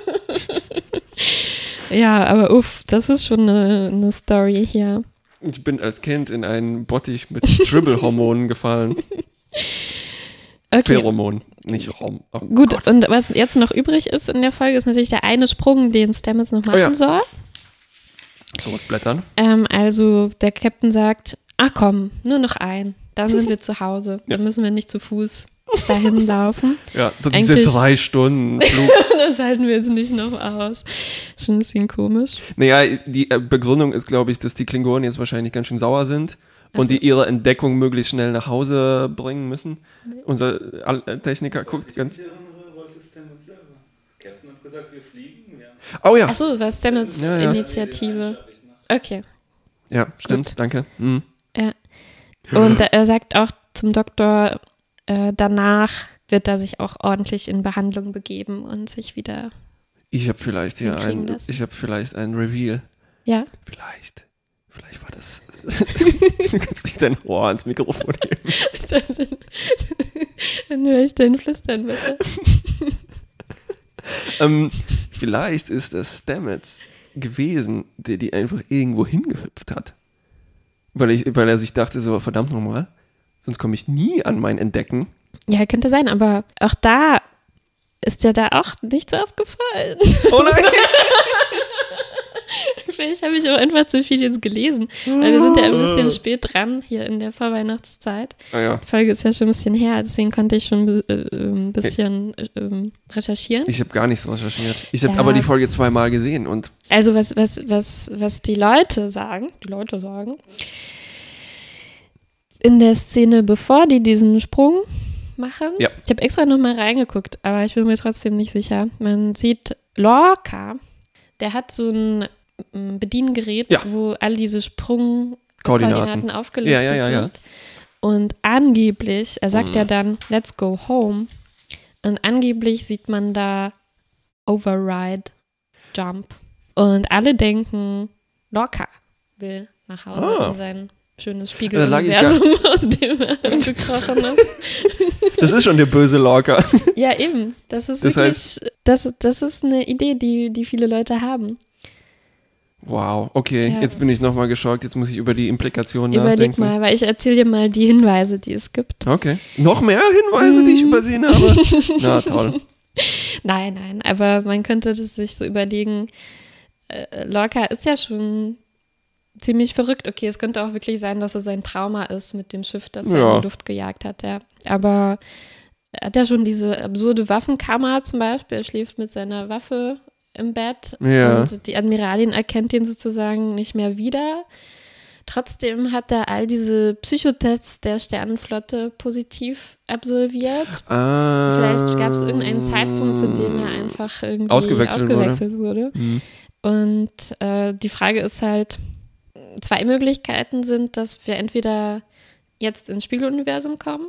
ja, aber uff, das ist schon eine, eine Story hier. Ich bin als Kind in einen Bottich mit Tribble-Hormonen gefallen. Okay. Pheromon, nicht Rom. Oh Gut, Gott. und was jetzt noch übrig ist in der Folge, ist natürlich der eine Sprung, den Stamets noch machen oh ja. soll. Zurückblättern. Ähm, also der Captain sagt, ach komm, nur noch ein, dann sind wir zu Hause. Dann ja. müssen wir nicht zu Fuß dahin laufen. Ja, diese Eigentlich, drei Stunden Flug. das halten wir jetzt nicht noch aus. Schon ein bisschen komisch. Naja, die äh, Begründung ist, glaube ich, dass die Klingonen jetzt wahrscheinlich ganz schön sauer sind und die ihre Entdeckung möglichst schnell nach Hause bringen müssen. Nee. Unser Techniker guckt ganz. Oh ja. Achso, das war Stamets ja, ja. Initiative. Okay. Ja, stimmt, Gut. danke. Mhm. Und er sagt auch zum Doktor, äh, danach wird er sich auch ordentlich in Behandlung begeben und sich wieder. Ich habe vielleicht hier ein, ich habe vielleicht ein Reveal. Ja. Vielleicht. Vielleicht war das. du kannst nicht dein Ohr ans Mikrofon heben. Dann höre ich dein Flüstern bitte. ähm, vielleicht ist das Stamets gewesen, der die einfach irgendwo hingehüpft hat. Weil, ich, weil er sich dachte, so verdammt nochmal, sonst komme ich nie an mein Entdecken. Ja, könnte sein, aber auch da ist ja da auch nichts aufgefallen. Oh nein! Vielleicht habe ich auch einfach zu viel jetzt gelesen, weil wir sind ja ein bisschen spät dran hier in der Vorweihnachtszeit. Ah, ja. Die Folge ist ja schon ein bisschen her, deswegen konnte ich schon äh, ein bisschen äh, recherchieren. Ich habe gar nichts recherchiert. Ich habe ja. aber die Folge zweimal gesehen und. Also was, was, was, was die Leute sagen, die Leute sagen, in der Szene, bevor die diesen Sprung machen. Ja. Ich habe extra nochmal reingeguckt, aber ich bin mir trotzdem nicht sicher. Man sieht Lorca, der hat so ein Bediengerät, ja. wo all diese Sprungkoordinaten aufgelistet ja, ja, sind. Und angeblich, er sagt mhm. ja dann, let's go home. Und angeblich sieht man da Override, Jump. Und alle denken, Lorca will nach Hause ah. in sein schönes Spiegeluniversum, aus dem er gekrochen ist. Das ist schon der böse Lorca. Ja, eben. Das ist das wirklich, heißt, das, das ist eine Idee, die, die viele Leute haben. Wow, okay, ja. jetzt bin ich nochmal geschockt. Jetzt muss ich über die Implikationen Überleg nachdenken. mal, weil ich erzähle dir mal die Hinweise, die es gibt. Okay. Noch mehr Hinweise, die ich mhm. übersehen habe? Na, toll. Nein, nein, aber man könnte das sich so überlegen. Äh, Lorca ist ja schon ziemlich verrückt. Okay, es könnte auch wirklich sein, dass es ein Trauma ist mit dem Schiff, das ja. er in die Luft gejagt hat, ja. Aber er hat ja schon diese absurde Waffenkammer zum Beispiel. Er schläft mit seiner Waffe im Bett ja. und die Admiralin erkennt ihn sozusagen nicht mehr wieder. Trotzdem hat er all diese Psychotests der Sternenflotte positiv absolviert. Ah, Vielleicht gab es irgendeinen Zeitpunkt, zu dem er einfach irgendwie ausgewechselt, ausgewechselt wurde. wurde. Mhm. Und äh, die Frage ist halt, zwei Möglichkeiten sind, dass wir entweder jetzt ins Spiegeluniversum kommen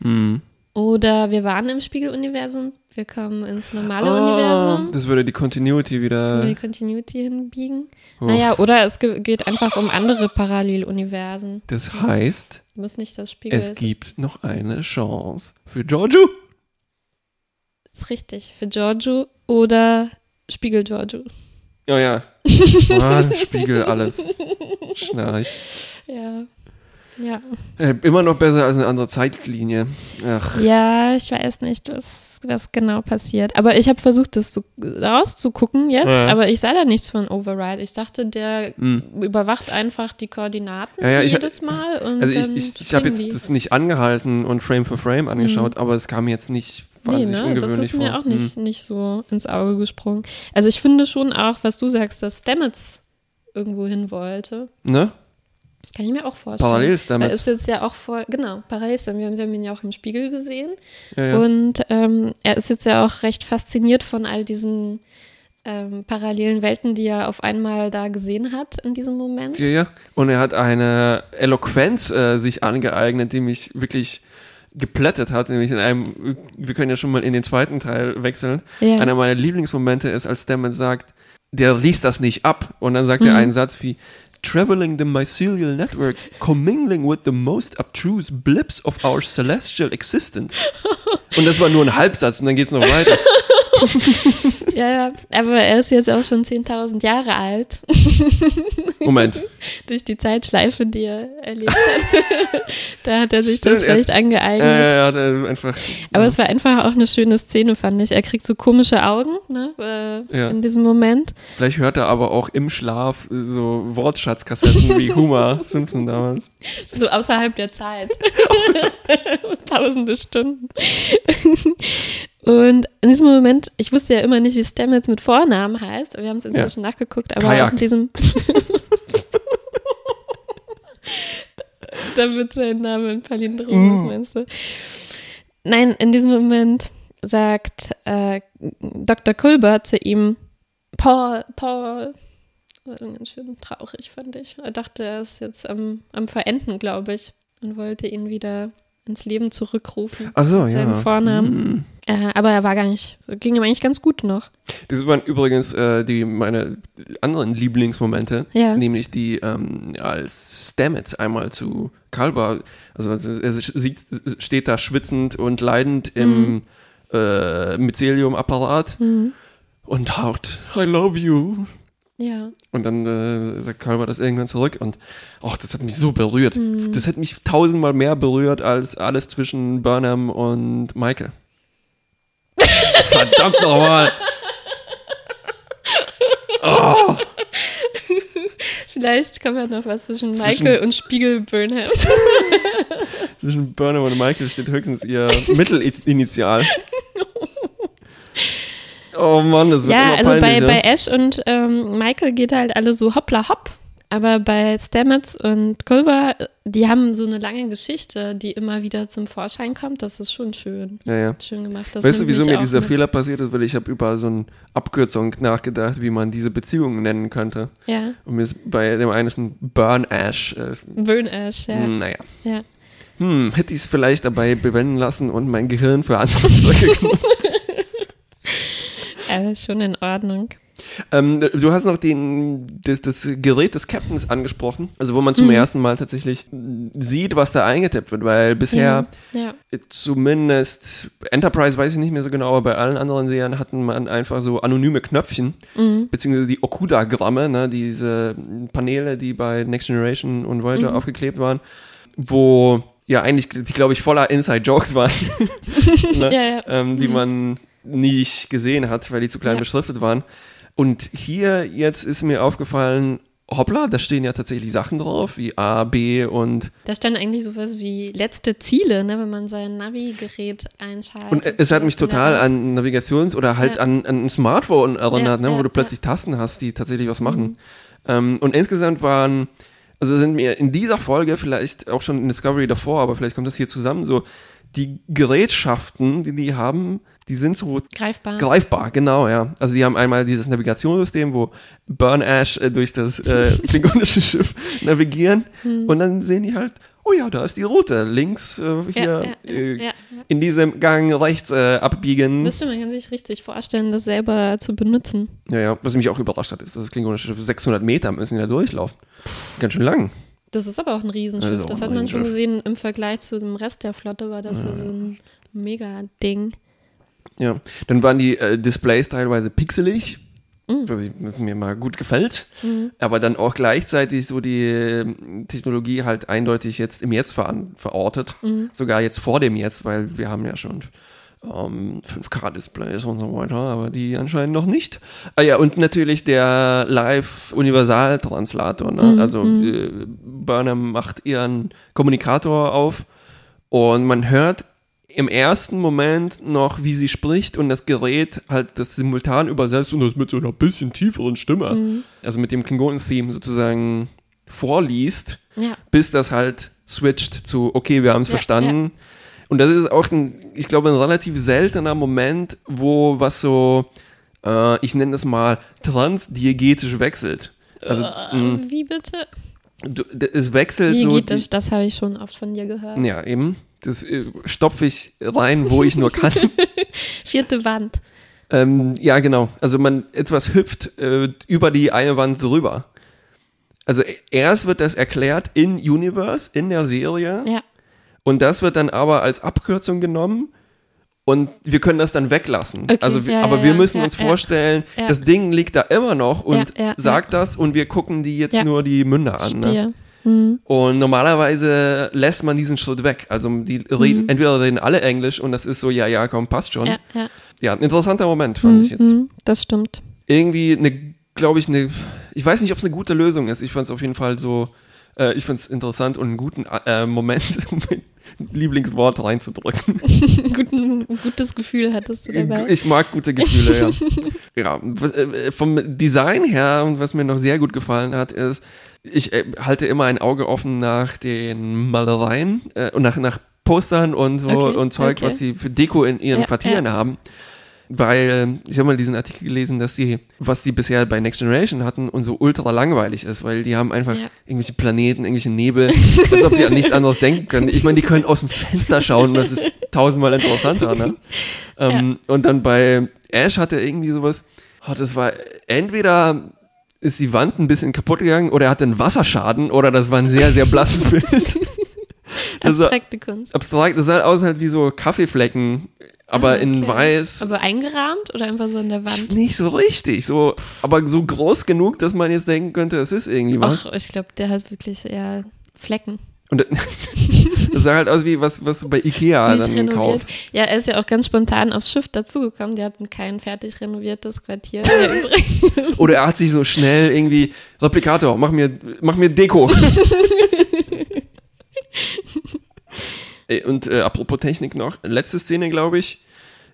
mhm. Oder wir waren im Spiegeluniversum, wir kommen ins normale oh, Universum. Das würde die Continuity wieder. Die Continuity hinbiegen. Uff. Naja, oder es geht einfach um andere Paralleluniversen. Das heißt, muss nicht das Spiegel es gibt noch eine Chance für Giorgio. Ist richtig, für Giorgio oder Spiegel Giorgio. Oh ja. Ah, Spiegel, alles. Schnarch. Ja. Ja. Äh, immer noch besser als eine andere Zeitlinie. Ach. Ja, ich weiß nicht, was, was genau passiert. Aber ich habe versucht, das so rauszugucken jetzt, ja. aber ich sah da nichts von Override. Ich dachte, der mhm. überwacht einfach die Koordinaten ja, ja, jedes ich, Mal. Und also ich, ich, ich habe jetzt die. das nicht angehalten und Frame für Frame angeschaut, mhm. aber es kam jetzt nicht wahnsinnig nee, ne? ungewöhnlich vor. Das ist mir auch nicht, mhm. nicht so ins Auge gesprungen. Also ich finde schon auch, was du sagst, dass Stamets irgendwo hin wollte. Ne? Kann ich mir auch vorstellen. Parallels damit. Er ist jetzt ja auch voll, genau, Parallels. Wir haben, wir haben ihn ja auch im Spiegel gesehen. Ja, ja. Und ähm, er ist jetzt ja auch recht fasziniert von all diesen ähm, parallelen Welten, die er auf einmal da gesehen hat in diesem Moment. Ja, ja. Und er hat eine Eloquenz äh, sich angeeignet, die mich wirklich geplättet hat, nämlich in einem, wir können ja schon mal in den zweiten Teil wechseln. Ja. Einer meiner Lieblingsmomente ist, als Stammen sagt, der liest das nicht ab. Und dann sagt mhm. er einen Satz wie, traveling the mycelial network, commingling with the most abstruse blips of our celestial existence. Und das war nur ein Halbsatz und dann geht es noch weiter. ja, ja, aber er ist jetzt auch schon 10.000 Jahre alt. Moment. Durch die Zeitschleife, die er erlebt hat. da hat er sich Stimmt, das vielleicht er, angeeignet. Ja, ja, ja, einfach. Aber ja. es war einfach auch eine schöne Szene, fand ich. Er kriegt so komische Augen ne, äh, ja. in diesem Moment. Vielleicht hört er aber auch im Schlaf so Wortschatzkassetten wie Homer Simpson damals. So außerhalb der Zeit. Tausende Stunden. Und in diesem Moment, ich wusste ja immer nicht, wie Stem jetzt mit Vornamen heißt. Wir haben es inzwischen ja. nachgeguckt, aber Kajak. auch in diesem. da wird sein Name ein Palindrom, mm. meinst du? Nein, in diesem Moment sagt äh, Dr. Culbert zu ihm, Paul, Paul, ganz schön traurig, fand ich. Er dachte, er ist jetzt am, am Verenden, glaube ich, und wollte ihn wieder ins Leben zurückrufen. Ach so, ja. Vornamen. Mhm. Äh, aber er war gar nicht, ging ihm eigentlich ganz gut noch. Das waren übrigens äh, die meine anderen Lieblingsmomente, ja. nämlich die ähm, als Stamets einmal zu Kalber, also er sieht, steht da schwitzend und leidend im mhm. äh, Mycelium-Apparat mhm. und haucht I love you ja. Und dann äh, sagt Kalber das irgendwann zurück und ach, das hat mich so berührt. Mhm. Das hat mich tausendmal mehr berührt als alles zwischen Burnham und Michael. Verdammt nochmal. Oh. Vielleicht kommt ja noch was zwischen, zwischen Michael und Spiegel Burnham. zwischen Burnham und Michael steht höchstens ihr Mittelinitial. Oh Mann, das wird Ja, immer also bei, bei Ash und ähm, Michael geht halt alle so hoppla hopp. Aber bei Stamets und Culver, die haben so eine lange Geschichte, die immer wieder zum Vorschein kommt. Das ist schon schön. Ja, ja. Schön gemacht. Das weißt du, wieso mir dieser mit. Fehler passiert ist? Weil ich habe über so eine Abkürzung nachgedacht, wie man diese Beziehungen nennen könnte. Ja. Und mir ist bei dem einen ist ein Burn Ash. Äh, Burn Ash, ja. Naja. Ja. Hm, hätte ich es vielleicht dabei bewenden lassen und mein Gehirn für andere Zwecke genutzt. Alles schon in Ordnung. Ähm, du hast noch den, das, das, Gerät des Captains angesprochen, also wo man zum mhm. ersten Mal tatsächlich sieht, was da eingetippt wird, weil bisher ja. Ja. zumindest Enterprise weiß ich nicht mehr so genau, aber bei allen anderen Serien hatten man einfach so anonyme Knöpfchen, mhm. beziehungsweise die Okuda-Gramme, ne, diese Paneele, die bei Next Generation und Voyager mhm. aufgeklebt waren, wo ja eigentlich, die glaube ich voller Inside-Jokes waren, ne, ja, ähm, die mhm. man nicht gesehen hat, weil die zu klein ja. beschriftet waren. Und hier jetzt ist mir aufgefallen, hoppla, da stehen ja tatsächlich Sachen drauf, wie A, B und. Da stand eigentlich sowas wie letzte Ziele, ne, wenn man sein Navigerät einschaltet. Und es hat mich total an Navigations- oder halt ja. an, an ein Smartphone erinnert, ja, ne, wo du plötzlich Tasten hast, die tatsächlich was machen. Mhm. Ähm, und insgesamt waren, also sind mir in dieser Folge vielleicht auch schon in Discovery davor, aber vielleicht kommt das hier zusammen, so die Gerätschaften, die die haben, die sind so greifbar. Greifbar, genau, ja. Also die haben einmal dieses Navigationssystem, wo Burn Ash äh, durch das äh, klingonische Schiff navigieren hm. und dann sehen die halt, oh ja, da ist die Route, links äh, hier ja, ja, äh, ja, in diesem Gang rechts äh, abbiegen. Das stimmt, man kann sich richtig vorstellen, das selber zu benutzen. Ja, ja, was mich auch überrascht hat, ist, dass das klingonische Schiff 600 Meter müssen die da durchlaufen. Ganz schön lang. Das ist aber auch ein Riesenschiff. Das, das hat man schon gesehen im Vergleich zu dem Rest der Flotte, war das ja so ein Mega-Ding. Ja, dann waren die äh, Displays teilweise pixelig, mhm. was, ich, was, mir mal gut gefällt, mhm. aber dann auch gleichzeitig so die äh, Technologie halt eindeutig jetzt im Jetzt ver verortet, mhm. sogar jetzt vor dem Jetzt, weil wir haben ja schon ähm, 5K-Displays und so weiter, aber die anscheinend noch nicht. Ah ja, und natürlich der Live-Universal-Translator. Ne? Mhm. Also mhm. Burnham macht ihren Kommunikator auf und man hört im ersten Moment noch, wie sie spricht und das Gerät halt das simultan übersetzt und das mit so einer bisschen tieferen Stimme. Mhm. Also mit dem Klingonen-Theme sozusagen vorliest, Ja. bis das halt switcht zu, okay, wir haben es Ja, verstanden. Und das ist auch, ein, ich glaube, ein relativ seltener Moment, wo was so, äh, ich nenne das mal, transdiegetisch wechselt. Also mh, Wie bitte? du, es wechselt so. Die, Diegetisch, das habe ich schon oft von dir gehört. ja, eben. Das äh, stopfe ich rein, wo ich nur kann. Vierte Wand. Ähm, ja, genau. Also man etwas hüpft äh, über die eine Wand drüber. Also e- erst wird das erklärt in Universe, in der Serie. Ja. Und das wird dann aber als Abkürzung genommen. Und wir können das dann weglassen. Okay, also, ja, aber ja, wir müssen ja, uns vorstellen, das Ding liegt da immer noch und sagt das und wir gucken die jetzt nur die Münder an. Ne? Mhm. Und normalerweise lässt man diesen Schritt weg. Also die reden, Mhm. entweder reden alle Englisch und das ist so, ja, ja, komm, passt schon. Ja, ja. Ja, ein interessanter Moment fand Mhm, ich jetzt. mhm, Das stimmt. Irgendwie eine, glaube ich, eine, ich weiß nicht, ob es eine gute Lösung ist. Ich fand es auf jeden Fall so, äh, ich fand es interessant und einen guten äh, Moment, um mein Lieblingswort reinzudrücken. Guten, gutes Gefühl hattest du dabei. Ich mag gute Gefühle, ja. ja, was, äh, vom Design her und was mir noch sehr gut gefallen hat, ist, ich äh, halte immer ein Auge offen nach den Malereien äh, und nach, nach Postern und so Okay, und Zeug, okay. was sie für Deko in ihren Ja, Quartieren haben. Weil ich habe mal diesen Artikel gelesen, dass sie, was sie bisher bei Next Generation hatten und so ultra langweilig ist, weil die haben einfach Ja. irgendwelche Planeten, irgendwelche Nebel, als ob die an nichts anderes denken können. Ich meine, die können aus dem Fenster schauen und das ist tausendmal interessanter, ne? Ähm, Und dann bei Ash hatte er irgendwie sowas, oh, das war entweder ist die Wand ein bisschen kaputt gegangen oder er hatte einen Wasserschaden oder das war ein sehr, sehr blasses Bild. Das Abstrakte Kunst. abstrakt, das sah aus halt wie so Kaffeeflecken, aber Ah, in okay. weiß. Aber eingerahmt oder einfach so an der Wand? Nicht so richtig, so, aber so groß genug, dass man jetzt denken könnte, es ist irgendwie was. Ach, ich glaube, der hat wirklich eher Flecken. Und das sah halt aus wie was, was du bei Ikea Nicht dann renoviert. kaufst. Ja, er ist ja auch ganz spontan aufs Schiff dazugekommen. Die hatten kein fertig renoviertes Quartier mehr übrig. Oder er hat sich so schnell irgendwie, Replikator, mach mir, mach mir Deko. Ey, Und äh, apropos Technik noch, letzte Szene, glaube ich,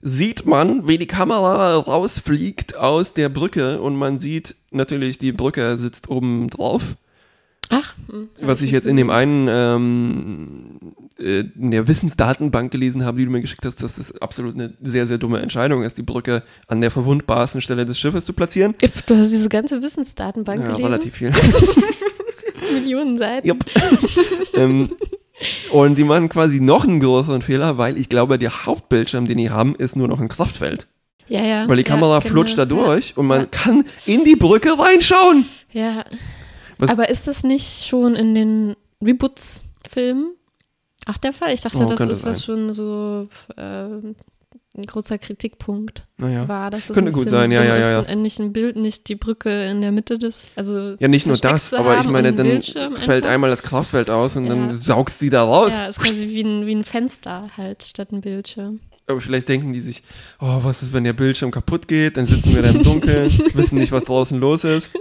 sieht man, wie die Kamera rausfliegt aus der Brücke und man sieht natürlich, die Brücke sitzt oben drauf. Ach, hm, Was ich jetzt in dem einen, ähm, äh, in der Wissensdatenbank gelesen habe, die du mir geschickt hast, dass das absolut eine sehr, sehr dumme Entscheidung ist, die Brücke an der verwundbarsten Stelle des Schiffes zu platzieren. Du hast diese ganze Wissensdatenbank Ja, gelesen? relativ viel. Millionen Seiten. Jupp. ähm, und die machen quasi noch einen größeren Fehler, weil ich glaube, der Hauptbildschirm, den die haben, ist nur noch ein Kraftfeld. Ja, ja. Weil die Kamera ja, genau. flutscht da durch und man Ja. kann in die Brücke reinschauen. Ja. Was- Aber ist das nicht schon in den Reboots-Filmen auch der Fall? Ich dachte, Oh, das ist was sein. schon so äh, ein großer Kritikpunkt Naja. war. Dass es Könnte ein gut sein, ja, ja, ist, ja. Nicht ein Bild, nicht die Brücke in der Mitte des, also Ja, nicht nur das, aber ich meine, dann Bildschirm fällt einfach. einmal das Kraftfeld aus und dann Ja. saugst die da raus. Ja, ist quasi wie ein, wie ein Fenster halt statt ein Bildschirm. Aber vielleicht denken die sich, oh, was ist, wenn der Bildschirm kaputt geht? Dann sitzen wir da im Dunkeln, wissen nicht, was draußen los ist.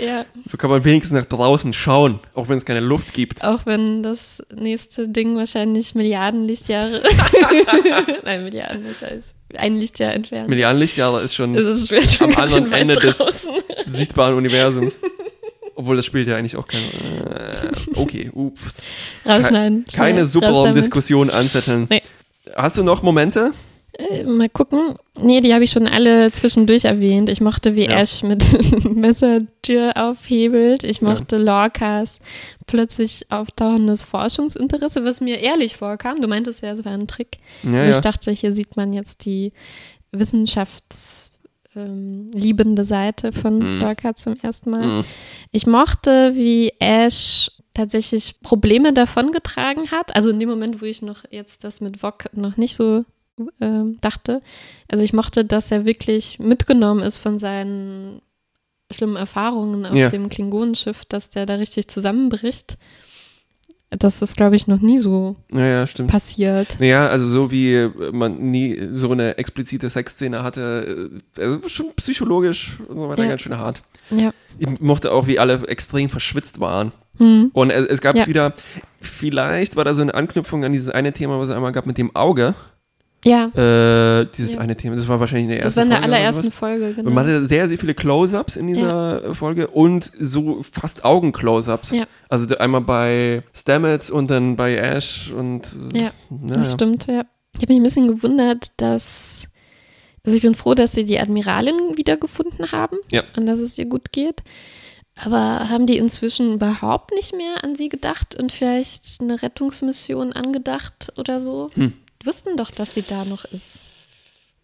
Ja, So kann man wenigstens nach draußen schauen, auch wenn es keine Luft gibt. auch wenn das nächste Ding wahrscheinlich Milliarden Lichtjahre, nein, Milliarden wahrscheinlich, ein Lichtjahr entfernt. Milliarden Lichtjahre ist schon ist schon am anderen Ende des draußen. sichtbaren Universums. Obwohl das spielt ja eigentlich auch keine. Äh, okay, ups. Rausschneiden. Keine schnell, Subraumdiskussion anzetteln. Nee. Hast du noch Momente? Äh, mal gucken. Nee, die habe ich schon alle zwischendurch erwähnt. Ich mochte, wie Ja. Ash mit Messertür aufhebelt. Ich mochte Lorcas plötzlich auftauchendes Forschungsinteresse, was mir ehrlich vorkam. Du meintest ja, es war ein Trick. Ja, ja. Ich dachte, hier sieht man jetzt die wissenschaftsliebende Seite von Mhm. Lorca zum ersten Mal. Mhm. Ich mochte, wie Ash tatsächlich Probleme davongetragen hat. Also in dem Moment, wo ich noch jetzt das mit Vok noch nicht so ähm, dachte. Also ich mochte, dass er wirklich mitgenommen ist von seinen schlimmen Erfahrungen auf Ja. dem Klingonenschiff, dass der da richtig zusammenbricht. Das ist, glaube ich, noch nie so Ja, ja, stimmt. passiert. Naja, also so wie äh, man nie so eine explizite Sexszene hatte, äh, also schon psychologisch und so weiter Ja. ganz schön hart. Ja. Ich mochte auch, wie alle extrem verschwitzt waren. Hm. Und es, es gab Ja. wieder, vielleicht war da so eine Anknüpfung an dieses eine Thema, was es einmal gab mit dem Auge. Ja. Äh, dieses ja. eine Thema, das war wahrscheinlich in der ersten Folge. Das war in der allerersten Folge, genau. Und man hatte sehr, sehr viele Close-Ups in dieser ja. Folge und so fast Augen-Close-Ups. Ja. Also einmal bei Stamets und dann bei Ash und. Ja, das stimmt, ja. Ich habe mich ein bisschen gewundert, dass. Also ich bin froh, dass sie die Admiralin wiedergefunden haben ja. und dass es ihr gut geht. Aber haben die inzwischen überhaupt nicht mehr an sie gedacht und vielleicht eine Rettungsmission angedacht oder so? Hm. Wussten doch, dass sie da noch ist.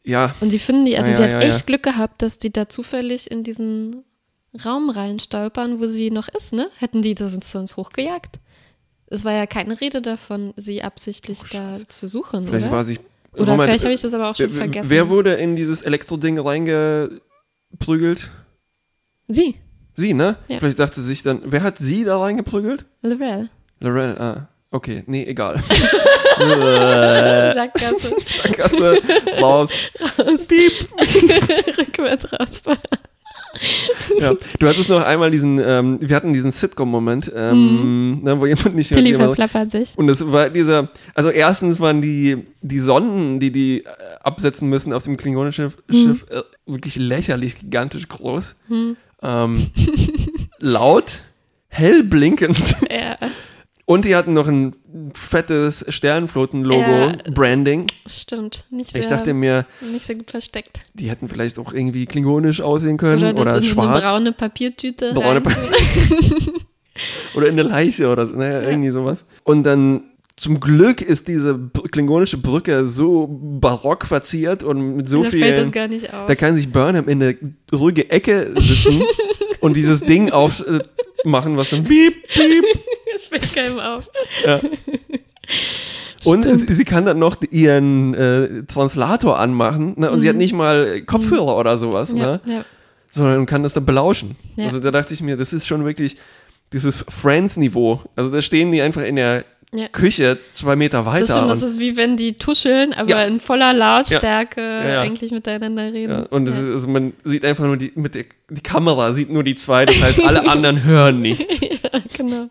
Ja. Und sie finden die, also ja, sie ja, hat ja, echt Glück gehabt, dass die da zufällig in diesen Raum reinstolpern, wo sie noch ist, ne? Hätten die das sonst hochgejagt? Es war ja keine Rede davon, sie absichtlich oh, da zu suchen. Vielleicht oder? war sie. Oder Moment, vielleicht habe ich das aber auch schon wer, vergessen. Wer wurde in dieses Elektroding reingeprügelt? Sie. Sie, ne? Ja. Vielleicht dachte sie sich dann, wer hat sie da reingeprügelt? Lorel. Lorel, ah. Okay, nee, egal. Sackgasse. Sackgasse, raus. raus. Piep. Rückwärts raus. ja, du hattest noch einmal diesen, ähm, wir hatten diesen Sitcom-Moment, ähm, mm. ne, wo jemand nicht Tilly verplappert sich. Und das war dieser, also erstens waren die, die Sonden, die die äh, absetzen müssen auf dem klingonischen Schiff, mm. Schiff äh, wirklich lächerlich gigantisch groß. Mm. Ähm, laut, hell blinkend. Ja. Und die hatten noch ein fettes Sternflotten-Logo, Ja. Branding. Stimmt. Nicht sehr, Ich dachte mir, nicht sehr gut versteckt. die hätten vielleicht auch irgendwie klingonisch aussehen können Oder oder, schwarz. eine braune Papiertüte. Braune rein. oder in eine Leiche oder so, naja, irgendwie sowas. Und dann zum Glück ist diese klingonische Brücke so barock verziert und mit so da fällt das viel. gar nicht auf. Da kann sich Burnham in eine ruhige Ecke sitzen und dieses Ding aufmachen, was dann piep, piep. Das fällt keinem auf. Ja. Und sie, sie kann dann noch ihren äh, Translator anmachen ne? und sie hat nicht mal Kopfhörer oder sowas, Mhm. Ja, ne? ja. sondern kann das dann belauschen. Ja. Also da dachte ich mir, das ist schon wirklich dieses Friends-Niveau. Also da stehen die einfach in der. Küche zwei Meter Das, weiter. stimmt, das ist wie wenn die tuscheln, aber in voller Lautstärke eigentlich miteinander reden. und das ist, also man sieht einfach nur die, mit der, die Kamera sieht nur die zwei, das heißt, alle anderen hören nichts. ja, genau.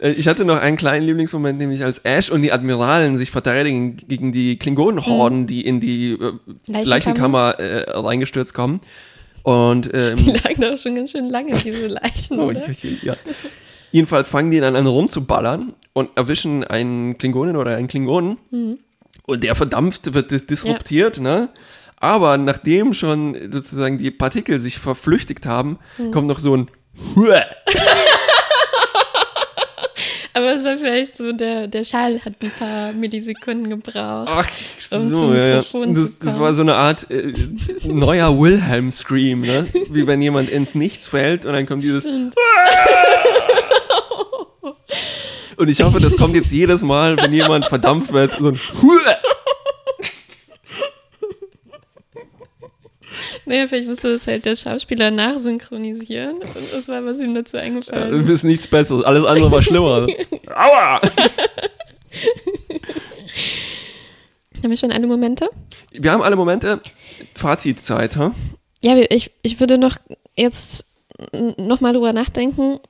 Äh, Ich hatte noch einen kleinen Lieblingsmoment, nämlich als Ash und die Admiralen sich verteidigen gegen die Klingonenhorden, die in die äh, Leichenkammer. Leichenkammer äh, reingestürzt kommen. Und ähm, Die lagen doch schon ganz schön lange, diese Leichen, Oh, ich, ich, ja. Jedenfalls fangen die dann an rumzuballern und erwischen einen Klingonen oder einen Klingonen Mhm. und der verdampft, wird dis disruptiert, ne? Aber nachdem schon sozusagen die Partikel sich verflüchtigt haben, Mhm. kommt noch so ein. Aber es war vielleicht so, der, der Schall hat ein paar Millisekunden gebraucht. Ach, Um so, ja, ja. Das, das war so eine Art äh, neuer Wilhelm-Scream, ne? Wie wenn jemand ins Nichts fällt und dann kommt dieses. Und ich hoffe, das kommt jetzt jedes Mal, wenn jemand verdampft wird, so ein Naja, vielleicht musste das halt der Schauspieler nachsynchronisieren. Und das war, was ihm dazu eingefallen ist. ist nichts Besseres. Alles andere war schlimmer. Aua! Haben wir schon alle Momente? Wir haben alle Momente. Fazitzeit, ha? Ja, ich, ich würde noch jetzt nochmal drüber nachdenken,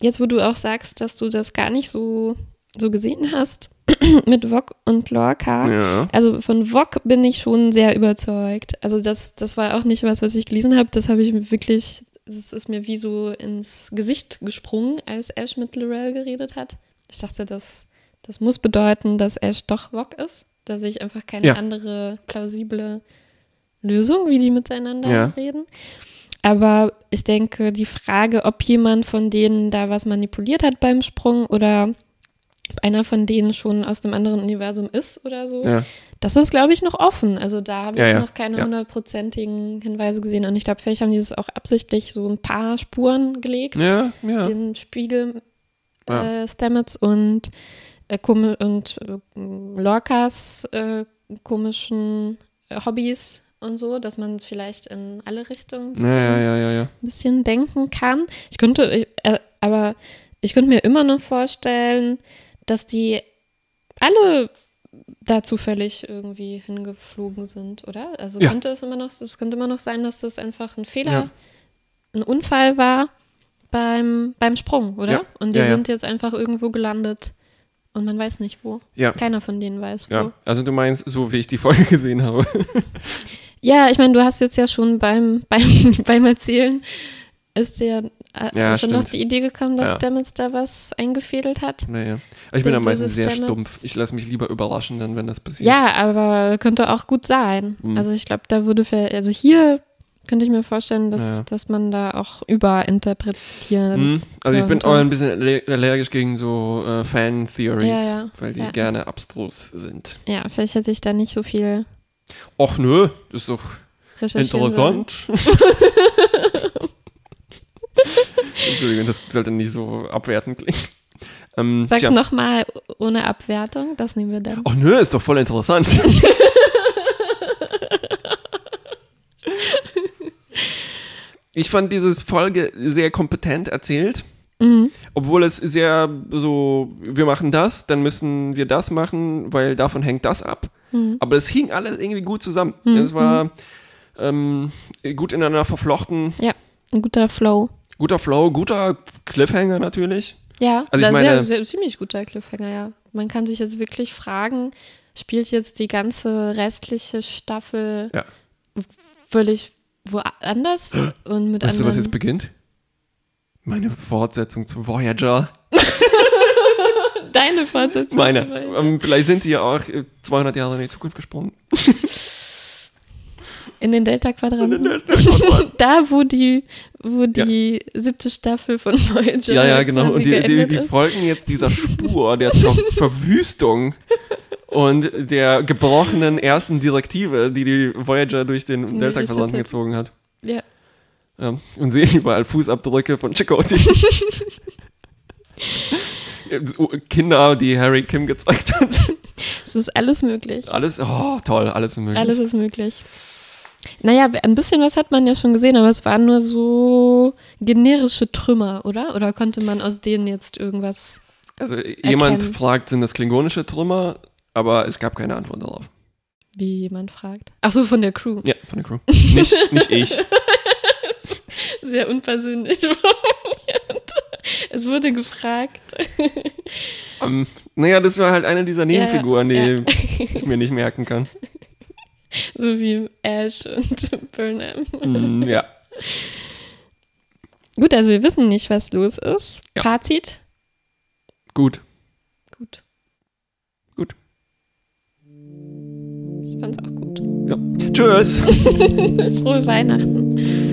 jetzt wo du auch sagst, dass du das gar nicht so, so gesehen hast mit Vog und Lorca. Ja. Also von Vog bin ich schon sehr überzeugt. Also das, das war auch nicht was, was ich gelesen habe. Das habe ich mir wirklich, das ist mir wie so ins Gesicht gesprungen, als Ash mit Lorel geredet hat. Ich dachte, das, das muss bedeuten, dass Ash doch Vog ist. Dass ich einfach keine Ja. andere plausible Lösung, wie die miteinander Ja. reden. Aber ich denke, die Frage, ob jemand von denen da was manipuliert hat beim Sprung oder einer von denen schon aus dem anderen Universum ist oder so, Ja. das ist, glaube ich, noch offen. Also da habe Ja, ich ja, noch keine hundertprozentigen Hinweise gesehen. Und ich glaube, vielleicht haben die das auch absichtlich so ein paar Spuren gelegt. Ja, ja. Den Spiegel äh, Stamets und, äh, und äh, Lorcas äh, komischen äh, Hobbys und so, dass man vielleicht in alle Richtungen ein bisschen denken kann. Ich könnte, äh, aber ich könnte mir immer noch vorstellen, dass die alle da zufällig irgendwie hingeflogen sind, oder? Also Ja. könnte es immer noch, es könnte immer noch sein, dass das einfach ein Fehler, Ja. ein Unfall war beim, beim Sprung, oder? Ja. Und die sind jetzt einfach irgendwo gelandet und man weiß nicht wo. Ja. Keiner von denen weiß wo. Ja, also du meinst, so wie ich die Folge gesehen habe. ja, ich meine, du hast jetzt ja schon beim, beim, beim Erzählen ist dir ja, schon stimmt. noch die Idee gekommen, dass ja. Stamets da was eingefädelt hat. Naja. Ich bin da meistens sehr Stamets. stumpf. Ich lasse mich lieber überraschen, dann, wenn das passiert. Ja, aber könnte auch gut sein. Mhm. Also ich glaube, da würde, also hier könnte ich mir vorstellen, dass, ja. dass man da auch überinterpretieren. Mhm. Also ich bin auch ein bisschen allergisch gegen so äh, Fan-Theories, ja, ja. weil die gerne abstrus sind. Ja, vielleicht hätte ich da nicht so viel. Och nö, das ist doch interessant. Entschuldigung, das sollte nicht so abwertend klingen. Ähm, Sag's nochmal ohne Abwertung, das nehmen wir dann. Ach nö, ist doch voll interessant. ich fand diese Folge sehr kompetent erzählt. Mhm. Obwohl es sehr so, wir machen das, dann müssen wir das machen, weil davon hängt das ab. Mhm. Aber es hing alles irgendwie gut zusammen. Mhm. Es war ähm, gut ineinander verflochten. Ja, ein guter Flow. Guter Flow, guter Cliffhanger natürlich. Ja, also ich meine, sehr, sehr, ziemlich guter Cliffhanger, ja. Man kann sich jetzt wirklich fragen, spielt jetzt die ganze restliche Staffel ja. völlig woanders und mit weißt du, was jetzt beginnt? Meine Fortsetzung zu Voyager. Deine Fortsetzung. Meine. Um, ähm, vielleicht sind die ja auch 200 Jahre in die Zukunft gesprungen. In den Delta-Quadranten. Delta da, wo die, wo die ja. siebte Staffel von Voyager. Ja, ja, genau. Und die, die, die folgen jetzt dieser Spur der Verwüstung und der gebrochenen ersten Direktive, die die Voyager durch den Delta-Quadranten gezogen hat. Ja. ja. Und sehen überall Fußabdrücke von Chakotay. Kinder, die Harry Kim gezeigt hat. Es ist alles möglich. Alles, oh toll, alles ist möglich. Alles ist möglich. Naja, ein bisschen was hat man ja schon gesehen, aber es waren nur so generische Trümmer, oder? Oder konnte man aus denen jetzt irgendwas. Also jemand erkennen? fragt, sind das klingonische Trümmer, aber es gab keine Antwort darauf. Wie jemand fragt. Ach so, von der Crew. Ja, von der Crew. Nicht, nicht ich. Sehr unpersönlich Es wurde gefragt. Um, ähm, naja, das war halt eine dieser Nebenfiguren, ja, ja. die ich mir nicht merken kann. So wie Ash und Burnham. Mm, ja. Gut, also wir wissen nicht, was los ist. Ja. Fazit? Gut. Gut. Gut. Ich fand's auch gut. Ja. Tschüss. Frohe Weihnachten.